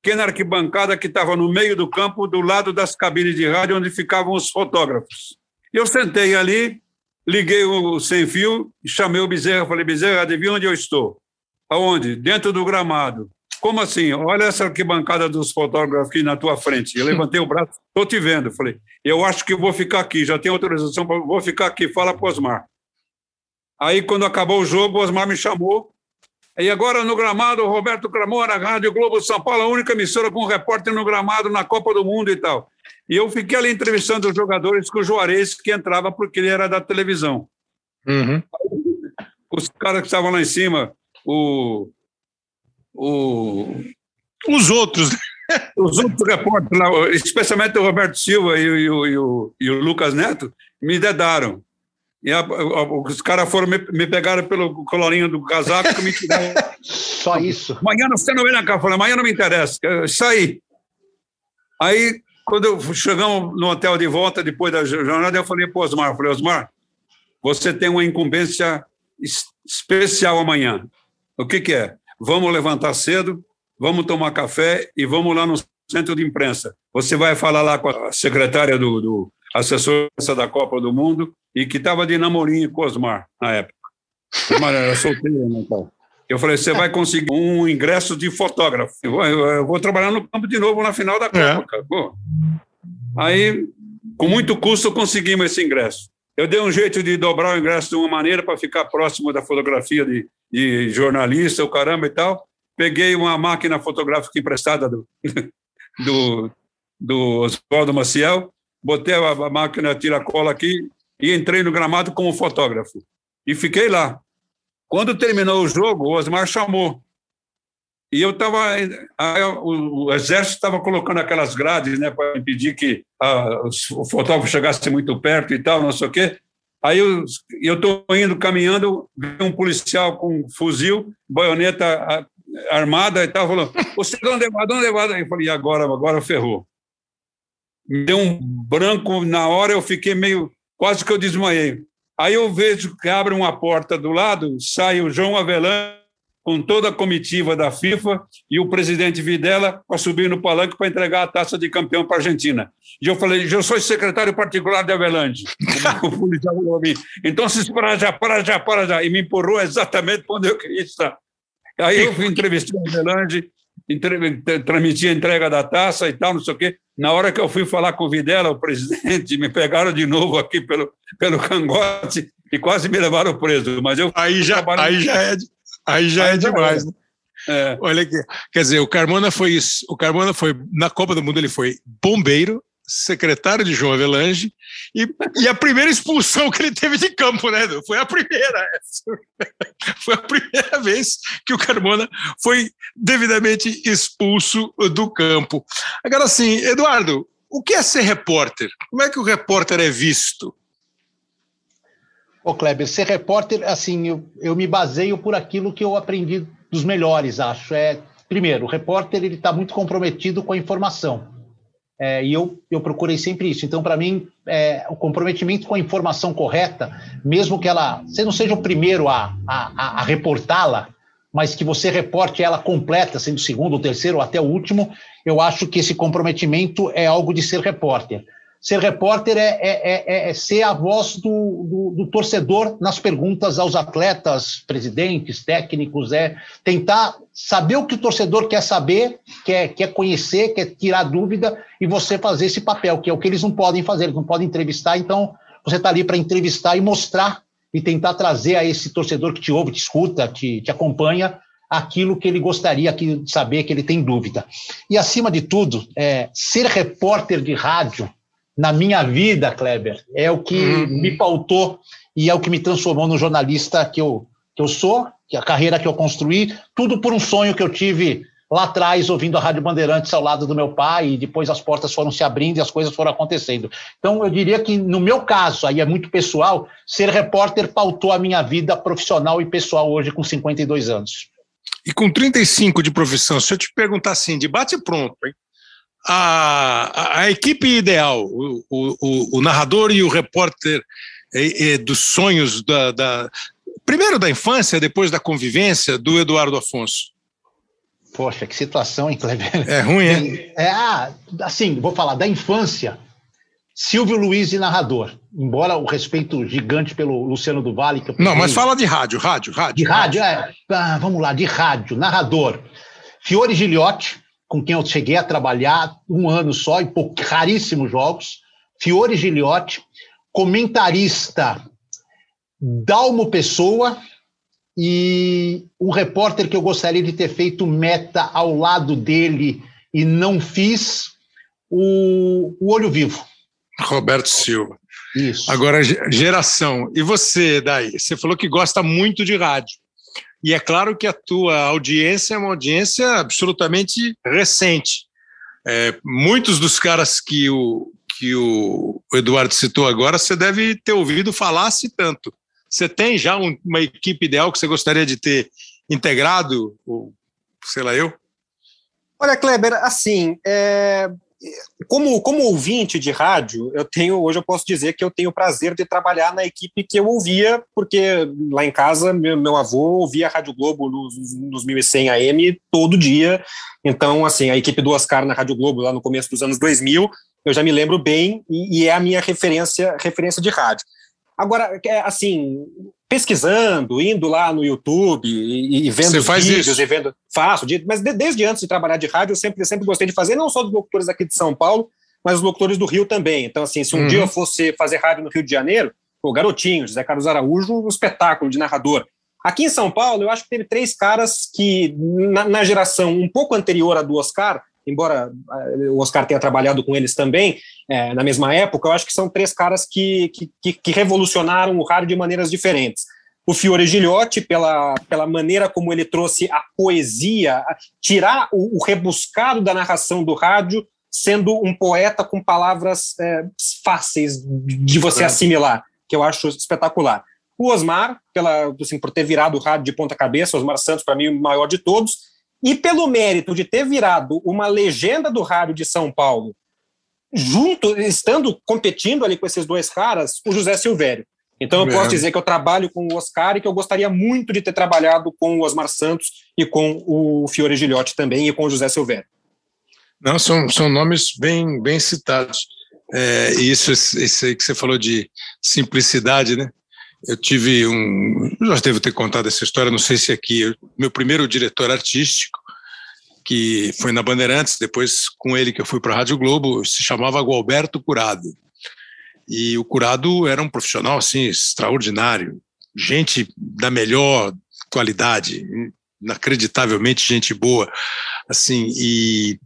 pequena arquibancada que estava no meio do campo, do lado das cabines de rádio, onde ficavam os fotógrafos. Eu sentei ali, liguei o sem-fio, chamei o Bezerra, falei, Bezerra, adivinha onde eu estou? Aonde? Dentro do gramado. Como assim? Olha essa arquibancada dos fotógrafos aqui na tua frente. Eu levantei o braço, estou te vendo. Falei, eu acho que vou ficar aqui, já tenho autorização, para vou ficar aqui, fala para o Osmar. Aí, quando acabou o jogo, o Osmar me chamou. E agora no gramado, Roberto Cramora, Rádio Globo São Paulo, a única emissora com repórter no gramado na Copa do Mundo e tal. E eu fiquei ali entrevistando os jogadores com o Juarez, que entrava porque ele era da televisão. Uhum. Os caras que estavam lá em cima, o. o os outros. Os outros repórteres, especialmente o Roberto Silva e, e, e, o, e o Lucas Neto, me dedaram. E a, a, os caras foram me, me pegaram pelo colorinho do casaco me tiraram. *laughs* Só isso. Amanhã você não vem na. Eu falei, amanhã não me interessa. Saí. Aí quando chegamos no hotel de volta, depois da jornada, eu falei para o Osmar, falei, Osmar, você tem uma incumbência especial amanhã. O que, que é? Vamos levantar cedo, vamos tomar café e vamos lá no centro de imprensa. Você vai falar lá com a secretária do, do assessor da Copa do Mundo e que estava de namorinho com o Osmar na época. Osmar era solteiro, né, então. Eu falei, você vai conseguir um ingresso de fotógrafo. Eu vou, eu vou trabalhar no campo de novo na final da é. Copa, é. Aí, com muito custo, conseguimos esse ingresso. Eu dei um jeito de dobrar o ingresso de uma maneira para ficar próximo da fotografia de, de jornalista, o caramba e tal. Peguei uma máquina fotográfica emprestada do, *laughs* do, do Oswaldo Maciel, botei a máquina tira-cola aqui e entrei no gramado como fotógrafo. E fiquei lá. Quando terminou o jogo, o Osmar chamou. E eu estava. O, o, exército estava colocando aquelas grades né, para impedir que a, o fotógrafo chegasse muito perto e tal, não sei o quê. Aí eu estou indo caminhando, um policial com um fuzil, baioneta armada e tal, falou: Você é onde levado, onde levado? Aí eu falei: agora, agora ferrou. Me deu um branco na hora, eu fiquei meio. Quase que eu desmaiei. Aí eu vejo que abre uma porta do lado, sai o João Avelan com toda a comitiva da FIFA e o presidente Videla para subir no palanque para entregar a taça de campeão para a Argentina. E eu falei, eu sou secretário particular de Avelange. *laughs* o policial falou então se para já, para já, para já. E me empurrou exatamente onde eu queria estar. Aí eu fui entrevistar o Avelange, transmiti a entrega da taça e tal, não sei o quê. Na hora que eu fui falar com o Videla, o presidente, *laughs* me pegaram de novo aqui pelo, pelo cangote e quase me levaram preso. Mas eu aí já, aí já é, aí já aí é demais. Né? É. Olha aqui, quer dizer, o Carmona foi isso. O Carmona foi na Copa do Mundo ele foi bombeiro, secretário de João Avelange, e, e a primeira expulsão que ele teve de campo, né? Foi a primeira. *laughs* Foi a primeira vez que o Carmona foi devidamente expulso do campo. Agora, sim, Eduardo, o que é ser repórter? Como é que o repórter é visto? Ô, Kleber, ser repórter, assim, eu, eu me baseio por aquilo que eu aprendi dos melhores, acho. É, primeiro, o repórter ele está muito comprometido com a informação. É, e eu, eu procurei sempre isso. Então, para mim, é, o comprometimento com a informação correta, mesmo que ela você não seja o primeiro a, a, a reportá-la, mas que você reporte ela completa, sendo o segundo, o terceiro até o último, eu acho que esse comprometimento é algo de ser repórter. Ser repórter é, é, é, é ser a voz do, do, do, torcedor nas perguntas aos atletas, presidentes, técnicos, é tentar saber o que o torcedor quer saber, quer, quer conhecer, quer tirar dúvida e você fazer esse papel, que é o que eles não podem fazer, eles não podem entrevistar, então você está ali para entrevistar e mostrar e tentar trazer a esse torcedor que te ouve, te escuta, te, te acompanha, aquilo que ele gostaria de saber, que ele tem dúvida. E, acima de tudo, é, ser repórter de rádio na minha vida, Kleber, é o que uhum. me pautou e é o que me transformou no jornalista que eu, que eu sou, que a carreira que eu construí, tudo por um sonho que eu tive lá atrás, ouvindo a Rádio Bandeirantes ao lado do meu pai, e depois as portas foram se abrindo e as coisas foram acontecendo. Então, eu diria que, no meu caso, aí é muito pessoal, ser repórter pautou a minha vida profissional e pessoal hoje, com 52 anos. E com 35 de profissão, se eu te perguntar assim, debate pronto, hein? A, a, equipe ideal, o, o, o, narrador e o repórter é, é, dos sonhos da, da, primeiro da infância, depois da convivência do Eduardo Afonso. Poxa, que situação, hein, Kleber? É ruim, é? É, ah, assim, vou falar da infância. Silvio Luiz e narrador. Embora o respeito gigante pelo Luciano do Vale. Que Não, mas fala de rádio, rádio, rádio. De rádio, rádio. é. Ah, vamos lá, de rádio, narrador. Fiore Giliotti, com quem eu cheguei a trabalhar um ano só, e raríssimos jogos. Fiore Giliotti, comentarista Dalmo Pessoa e um repórter que eu gostaria de ter feito meta ao lado dele e não fiz, o, o Olho Vivo. Roberto Silva. Isso. Agora, geração. E você, Daí? Você falou que gosta muito de rádio. E é claro que a tua audiência é uma audiência absolutamente recente. É, muitos dos caras que o, que o Eduardo citou agora, você deve ter ouvido falar se tanto. Você tem já um, uma equipe ideal que você gostaria de ter integrado, ou sei lá eu? Olha, Kleber, assim, é, como, como ouvinte de rádio, eu tenho hoje eu posso dizer que eu tenho o prazer de trabalhar na equipe que eu ouvia, porque lá em casa meu, meu avô ouvia a Rádio Globo nos, nos 1100 AM todo dia. Então, assim, a equipe do Oscar na Rádio Globo lá no começo dos anos 2000, eu já me lembro bem e, e é a minha referência referência de rádio. Agora, é, assim, pesquisando, indo lá no YouTube e, e vendo Você vídeos isso? e vendo. Faço, mas de, desde antes de trabalhar de rádio, eu sempre, sempre gostei de fazer, não só dos locutores aqui de São Paulo, mas os locutores do Rio também. Então, assim, se um uhum. dia eu fosse fazer rádio no Rio de Janeiro, o Garotinho, José Carlos Araújo, um espetáculo de narrador. Aqui em São Paulo, eu acho que teve três caras que, na, na geração um pouco anterior à do Oscar, embora eh, o Oscar tenha trabalhado com eles também é, na mesma época, eu acho que são três caras que, que, que revolucionaram o rádio de maneiras diferentes. O Fiore Gilhote, pela, pela maneira como ele trouxe a poesia, tirar o, o rebuscado da narração do rádio, sendo um poeta com palavras é, fáceis de você assimilar, que eu acho espetacular. O Osmar, pela, assim, por ter virado o rádio de ponta cabeça, Osmar Santos, para mim, o maior de todos, e pelo mérito de ter virado uma legenda do rádio de São Paulo, junto, estando competindo ali com esses dois caras, o José Silvério. Então eu é. posso dizer que eu trabalho com o Oscar e que eu gostaria muito de ter trabalhado com o Osmar Santos e com o Fiore Gilhote também e com o José Silvério. Não, são, são nomes bem, bem citados. É, isso, isso aí que você falou de simplicidade, né? Eu tive um. Já devo ter contado essa história, não sei se aqui. Meu primeiro diretor artístico, que foi na Bandeirantes, depois com ele que eu fui para a Rádio Globo, se chamava Gualberto Curado. E o Curado era um profissional assim extraordinário, gente da melhor qualidade, inacreditavelmente gente boa, assim, e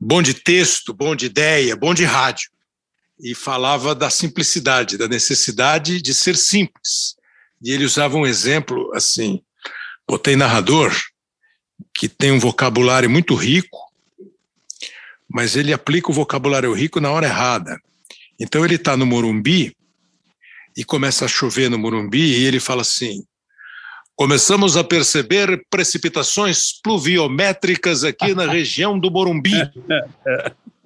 bom de texto, bom de ideia, bom de rádio e falava da simplicidade, da necessidade de ser simples. E ele usava um exemplo assim: botei narrador que tem um vocabulário muito rico, mas ele aplica o vocabulário rico na hora errada. Então ele está no Morumbi e começa a chover no Morumbi e ele fala assim: começamos a perceber precipitações pluviométricas aqui na região do Morumbi.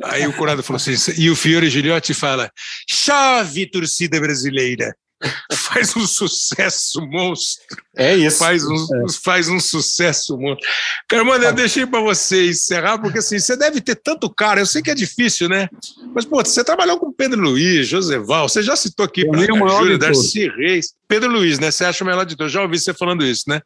Aí o Curado falou assim, e o Fiore Gilhote fala: chave torcida brasileira. *laughs* faz um sucesso monstro. É isso. Faz um, é. faz um sucesso monstro. Carmona, eu deixei para você encerrar, porque assim, você deve ter tanto cara, eu sei que é difícil, né? Mas, pô, você trabalhou com Pedro Luiz, Joseval, você já citou aqui para Júlio, Darcy Reis. Pedro Luiz, né? Você acha o melhor de todos. Já ouvi você falando isso, né?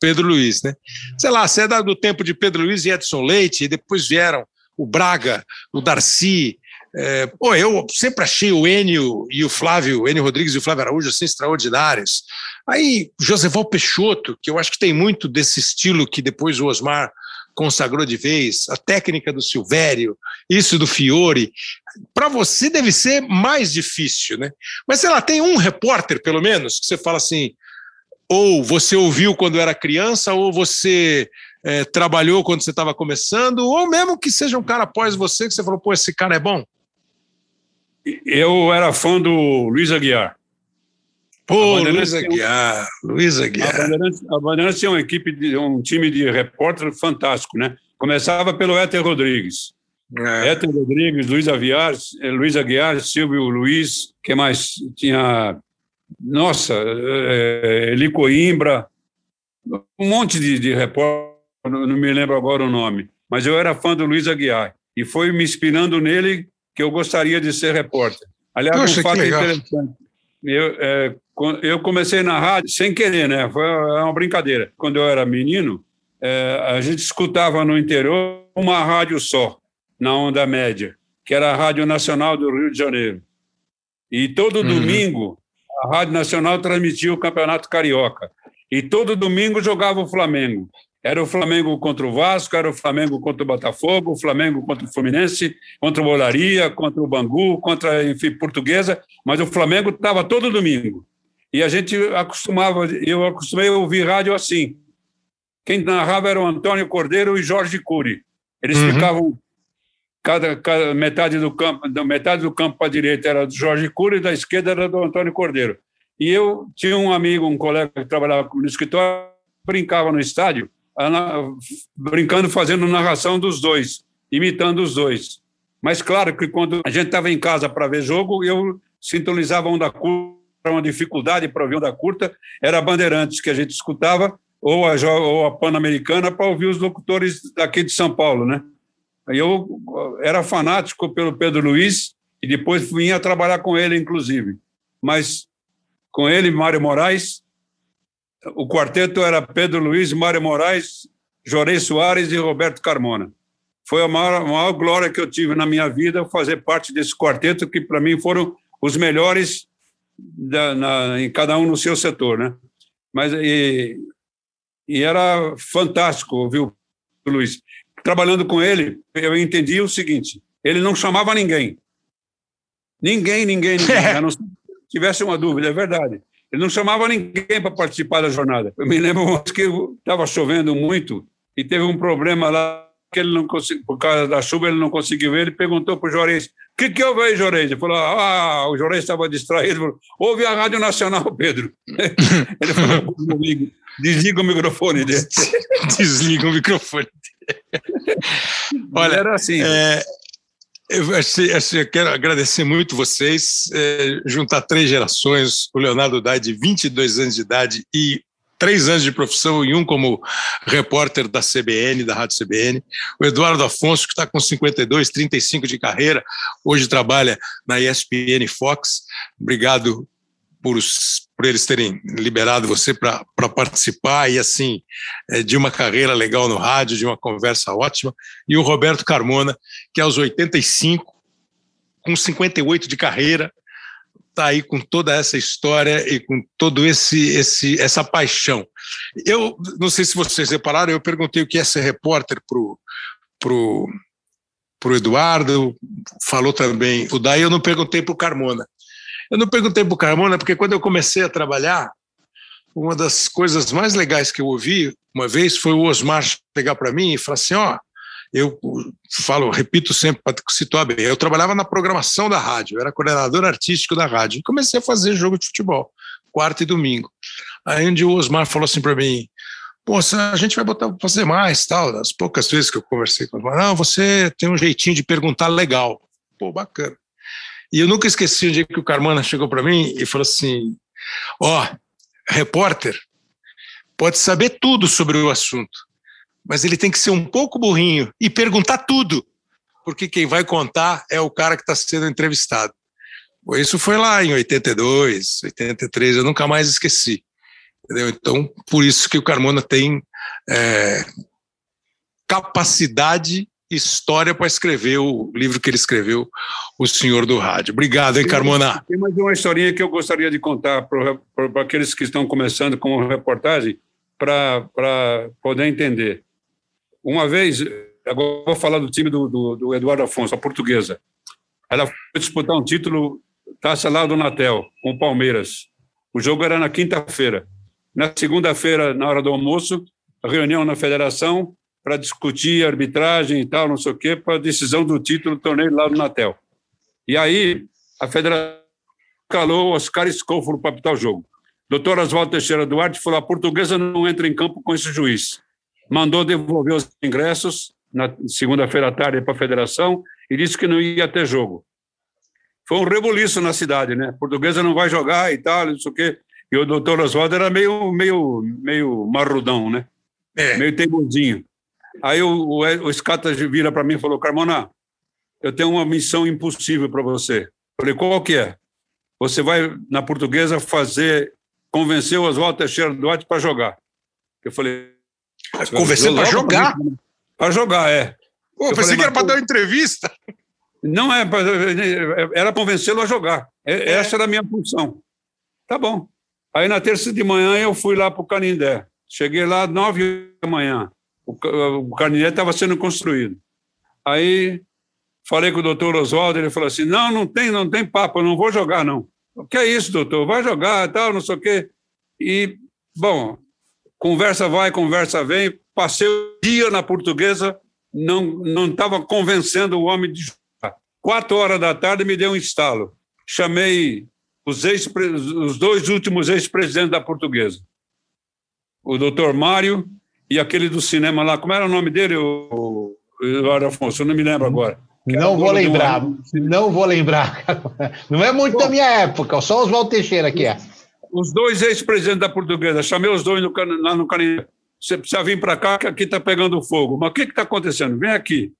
Pedro Luiz, né? Sei lá, você é do tempo de Pedro Luiz e Edson Leite, e depois vieram o Braga, o Darcy, é, pô, eu sempre achei o Enio e o Flávio, o Enio Rodrigues e o Flávio Araújo assim extraordinários. Aí, Joseval Peixoto, que eu acho que tem muito desse estilo que depois o Osmar consagrou de vez, a técnica do Silvério, isso do Fiore. Para você deve ser mais difícil, né? Mas sei lá, tem um repórter, pelo menos, que você fala assim, ou você ouviu quando era criança, ou você é, trabalhou quando você estava começando, ou mesmo que seja um cara após você que você falou, pô, esse cara é bom. Eu era fã do Luiz Aguiar. Pô, Luiz Aguiar, Luiz Aguiar. A Bandeirantes, tinha uma equipe, de, um time de repórter fantástico, né? Começava pelo Éter Rodrigues. É. Éter Rodrigues, Luiz Aguiar, eh, Luiz Aguiar, Silvio Luiz, que mais? Tinha, nossa, é, Eli Coimbra, um monte de, de repórter, não me lembro agora o nome, mas eu era fã do Luiz Aguiar. E foi me inspirando nele que eu gostaria de ser repórter. Aliás, Poxa, um fato interessante. Eu, é, eu comecei na rádio sem querer, né? Foi uma brincadeira. Quando eu era menino, é, a gente escutava no interior uma rádio só, na onda média, que era a Rádio Nacional do Rio de Janeiro. E todo uhum. domingo, a Rádio Nacional transmitia o Campeonato Carioca. E todo domingo jogava o Flamengo. Era o Flamengo contra o Vasco, era o Flamengo contra o Botafogo, o Flamengo contra o Fluminense, contra o Olaria, contra o Bangu, contra, enfim, Portuguesa, mas o Flamengo estava todo domingo. E a gente acostumava, eu acostumei a ouvir rádio assim. Quem narrava era o Antônio Cordeiro e Jorge Cury. Eles uhum. ficavam cada, cada, metade do campo, metade do campo para a direita era do Jorge Cury e da esquerda era do Antônio Cordeiro. E eu tinha um amigo, um colega que trabalhava no escritório, brincava no estádio brincando, fazendo narração dos dois, imitando os dois. Mas claro que quando a gente estava em casa para ver jogo, eu sintonizava onda curta, uma dificuldade para ouvir onda curta, era Bandeirantes que a gente escutava, ou a, ou a Pan-Americana para ouvir os locutores daqui de São Paulo, né? Eu era fanático pelo Pedro Luiz e depois vinha trabalhar com ele, inclusive. Mas com ele, Mário Moraes, o quarteto era Pedro Luiz, Mário Moraes, Jorei Soares e Roberto Carmona. Foi a maior, a maior glória que eu tive na minha vida fazer parte desse quarteto, que para mim foram os melhores da, na, em cada um no seu setor, né? Mas e, e era fantástico, viu, Luiz? Trabalhando com ele, eu entendi o seguinte: ele não chamava ninguém. Ninguém, ninguém, ninguém. *laughs* É. não tivesse uma dúvida, é verdade. Ele não chamava ninguém para participar da jornada. Eu me lembro que estava chovendo muito e teve um problema lá que ele não conseguiu, por causa da chuva, ele não conseguiu ver. Ele perguntou para o Jorez: O que, que houve aí, Jorez? Ele falou: Ah, o Jorez estava distraído. Falou, Houve a Rádio Nacional, *laughs* Pedro. ele falou: Desliga o microfone dele. Desliga o microfone dele. *laughs* Olha, era assim. É, eu, quero agradecer muito vocês, é, juntar três gerações, o Leonardo Dai de 22 anos de idade e três anos de profissão e um como repórter da CBN, da Rádio CBN. O Eduardo Afonso, que está com 52, 35 de carreira, hoje trabalha na ESPN Fox. Obrigado por, por eles terem liberado você para participar e, assim, é, de uma carreira legal no rádio, de uma conversa ótima. E o Roberto Carmona, que aos 85, com 58 de carreira, está aí com toda essa história e com todo esse, esse essa paixão. Eu não sei se vocês repararam, eu perguntei o que é ser repórter pro, pro Eduardo, falou também o Daí, eu não perguntei para o Carmona. Eu não perguntei para o Carmona, porque quando eu comecei a trabalhar, uma das coisas mais legais que eu ouvi uma vez foi o Osmar pegar para mim e falar assim: ó, eu falo, repito sempre para situar bem, eu trabalhava na programação da rádio, eu era coordenador artístico da rádio e comecei a fazer jogo de futebol, quarta e domingo. Aí dia o Osmar falou assim para mim: Pô, a gente vai botar fazer mais, tal. Das poucas vezes que eu conversei com ele, não, você tem um jeitinho de perguntar legal. Pô, bacana. E eu nunca esqueci o dia que o Carmana chegou para mim e falou assim: Ó, repórter pode saber tudo sobre o assunto, mas ele tem que ser um pouco burrinho e perguntar tudo, porque quem vai contar é o cara que está sendo entrevistado. Isso foi lá em 82, 83, eu nunca mais esqueci. Entendeu? Então, por isso que o Carmona tem é, capacidade história para escrever o livro que ele escreveu, O Senhor do Rádio. Obrigado, hein, Carmona? Tem mais uma historinha que eu gostaria de contar para aqueles que estão começando com reportagem, para poder entender. Uma vez, agora vou falar do time do, do, do Eduardo Afonso, a portuguesa. Ela foi disputar um título, taça lá do Natel, com o Palmeiras. O jogo era na quinta-feira. Na segunda-feira, na hora do almoço, reunião na federação, para discutir arbitragem e tal, não sei o quê, para a decisão do título do torneio lá no Natel. E aí a federação calou Oscar Escóforo para apitar o jogo. Doutor Oswaldo Teixeira Duarte falou: a portuguesa não entra em campo com esse juiz. Mandou devolver os ingressos na segunda-feira à tarde para a federação e disse que não ia ter jogo. Foi um rebuliço na cidade, né? A portuguesa não vai jogar e tal, não sei o quê. E o doutor Oswaldo era meio, meio, meio marrudão, né? É. Meio teimosinho. Aí o, o, o Scata vira para mim e falou: Carmona, eu tenho uma missão impossível para você. Falei: qual que é? Você vai, na portuguesa, fazer, convencer o Oswaldo Teixeira Duarte para jogar. Eu falei: Convencer para jogar? Para jogar, é. Pô, eu pensei falei, que era para dar uma entrevista. Não é, era convencê-lo a jogar. É, é. Essa era a minha função. Tá bom. Aí na terça de manhã eu fui lá para o Canindé. Cheguei lá nove da manhã o, o estava sendo construído. Aí falei com o doutor Oswaldo, ele falou assim: não, não tem, não tem papo, não vou jogar, não. O que é isso, doutor? Vai jogar tal, não sei o quê. E, bom, conversa vai, conversa vem. Passei o dia na portuguesa, não estava convencendo o homem de jogar. Quatro horas da tarde me deu um estalo. Chamei os, ex, os dois últimos ex-presidentes da portuguesa. O doutor Mário e aquele do cinema lá, como era o nome dele, o Eduardo Afonso? Eu não me lembro agora. Não vou lembrar, não vou lembrar. Não é muito Bom, da minha época, só os Oswaldo Teixeira que é. Os dois ex-presidentes da Portuguesa, chamei os dois no, lá no Canindé. Você precisa vir para cá, que aqui está pegando fogo. Mas o que está acontecendo? Vem aqui.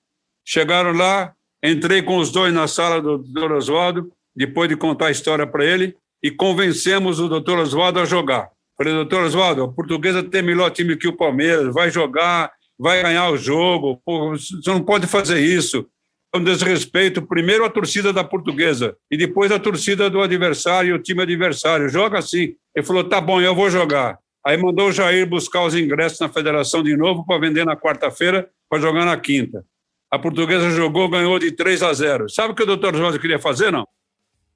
Chegaram lá, entrei com os dois na sala do doutor Oswaldo, depois de contar a história para ele, e convencemos o doutor Oswaldo a jogar. Falei, doutor Oswaldo, a portuguesa tem melhor time que o Palmeiras, vai jogar, vai ganhar o jogo, pô, você não pode fazer isso. É um desrespeito, primeiro a torcida da portuguesa e depois a torcida do adversário e o time adversário. Joga assim. Ele falou, tá bom, eu vou jogar. Aí mandou o Jair buscar os ingressos na federação de novo para vender na quarta-feira, para jogar na quinta. A portuguesa jogou, ganhou de 3 a 0. Sabe o que o doutor Oswaldo queria fazer, não?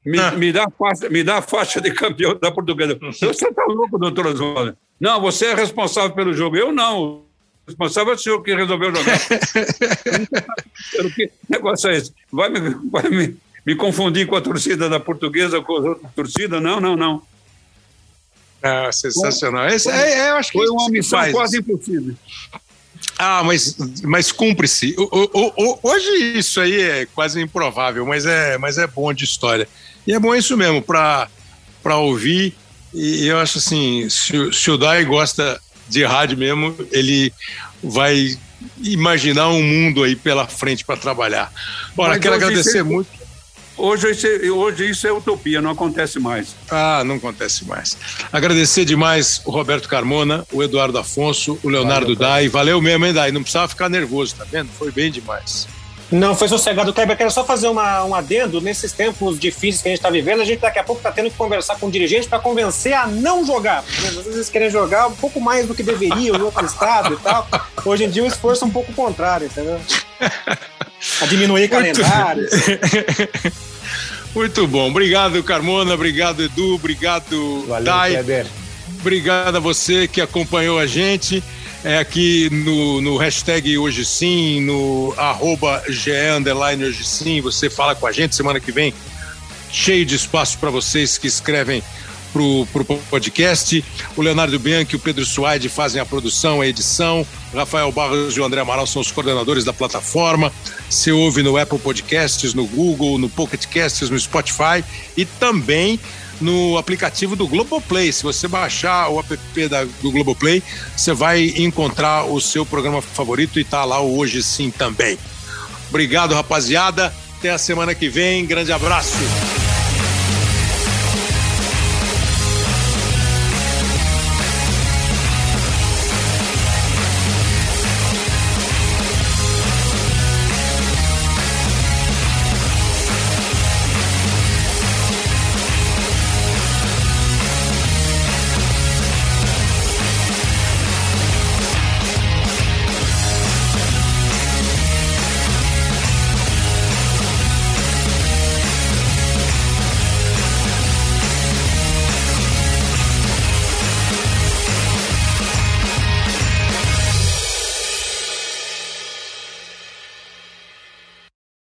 Me, ah. me, dá faixa, me dá a faixa de campeão da portuguesa. Você está louco, doutor Oswaldo? Não, você é responsável pelo jogo. Eu não. O responsável é o senhor que resolveu jogar. *laughs* que negócio é esse? Vai, me, vai me, me confundir com a torcida da portuguesa, com a outra torcida? Não, não, não. Ah, sensacional. Esse, é, é, eu acho que foi uma missão faz. quase impossível. Ah, mas, mas cumpre-se. Hoje isso aí é quase improvável, mas é, mas é bom de história. E é bom isso mesmo, para ouvir. E eu acho assim, se, se o Dai gosta de rádio mesmo, ele vai imaginar um mundo aí pela frente para trabalhar. Bora, quero agradecer muito. Hoje, hoje isso é utopia, não acontece mais. Ah, não acontece mais. Agradecer demais o Roberto Carmona, o Eduardo Afonso, o Leonardo Valeu, Dai. Valeu mesmo, hein, Dai? Não precisava ficar nervoso, tá vendo? Foi bem demais. Não, foi sossegado, Kleber. Quero só fazer uma, um adendo. Nesses tempos difíceis que a gente está vivendo, a gente daqui a pouco está tendo que conversar com o dirigente para convencer a não jogar. Às vezes eles querem jogar um pouco mais do que deveriam em outro estado e tal. Hoje em dia o esforço é um pouco contrário, entendeu? *laughs* A diminuir calendário. *laughs* Muito bom. Obrigado, Carmona. Obrigado, Edu. Obrigado, Valeu, Dai. Kleber. Obrigado a você que acompanhou a gente é aqui no, no hashtag Hoje Sim, no arroba GE Hoje Sim, você fala com a gente semana que vem, cheio de espaço para vocês que escrevem pro, pro podcast. O Leonardo Bianchi e o Pedro Suaide fazem a produção, a edição. Rafael Barros e o André Amaral são os coordenadores da plataforma. Você ouve no Apple Podcasts, no Google, no Pocket Casts, no Spotify e também no aplicativo do Globoplay. Se você baixar o app da, do Globoplay, você vai encontrar o seu programa favorito e tá lá hoje sim também. Obrigado, rapaziada. Até a semana que vem. Grande abraço.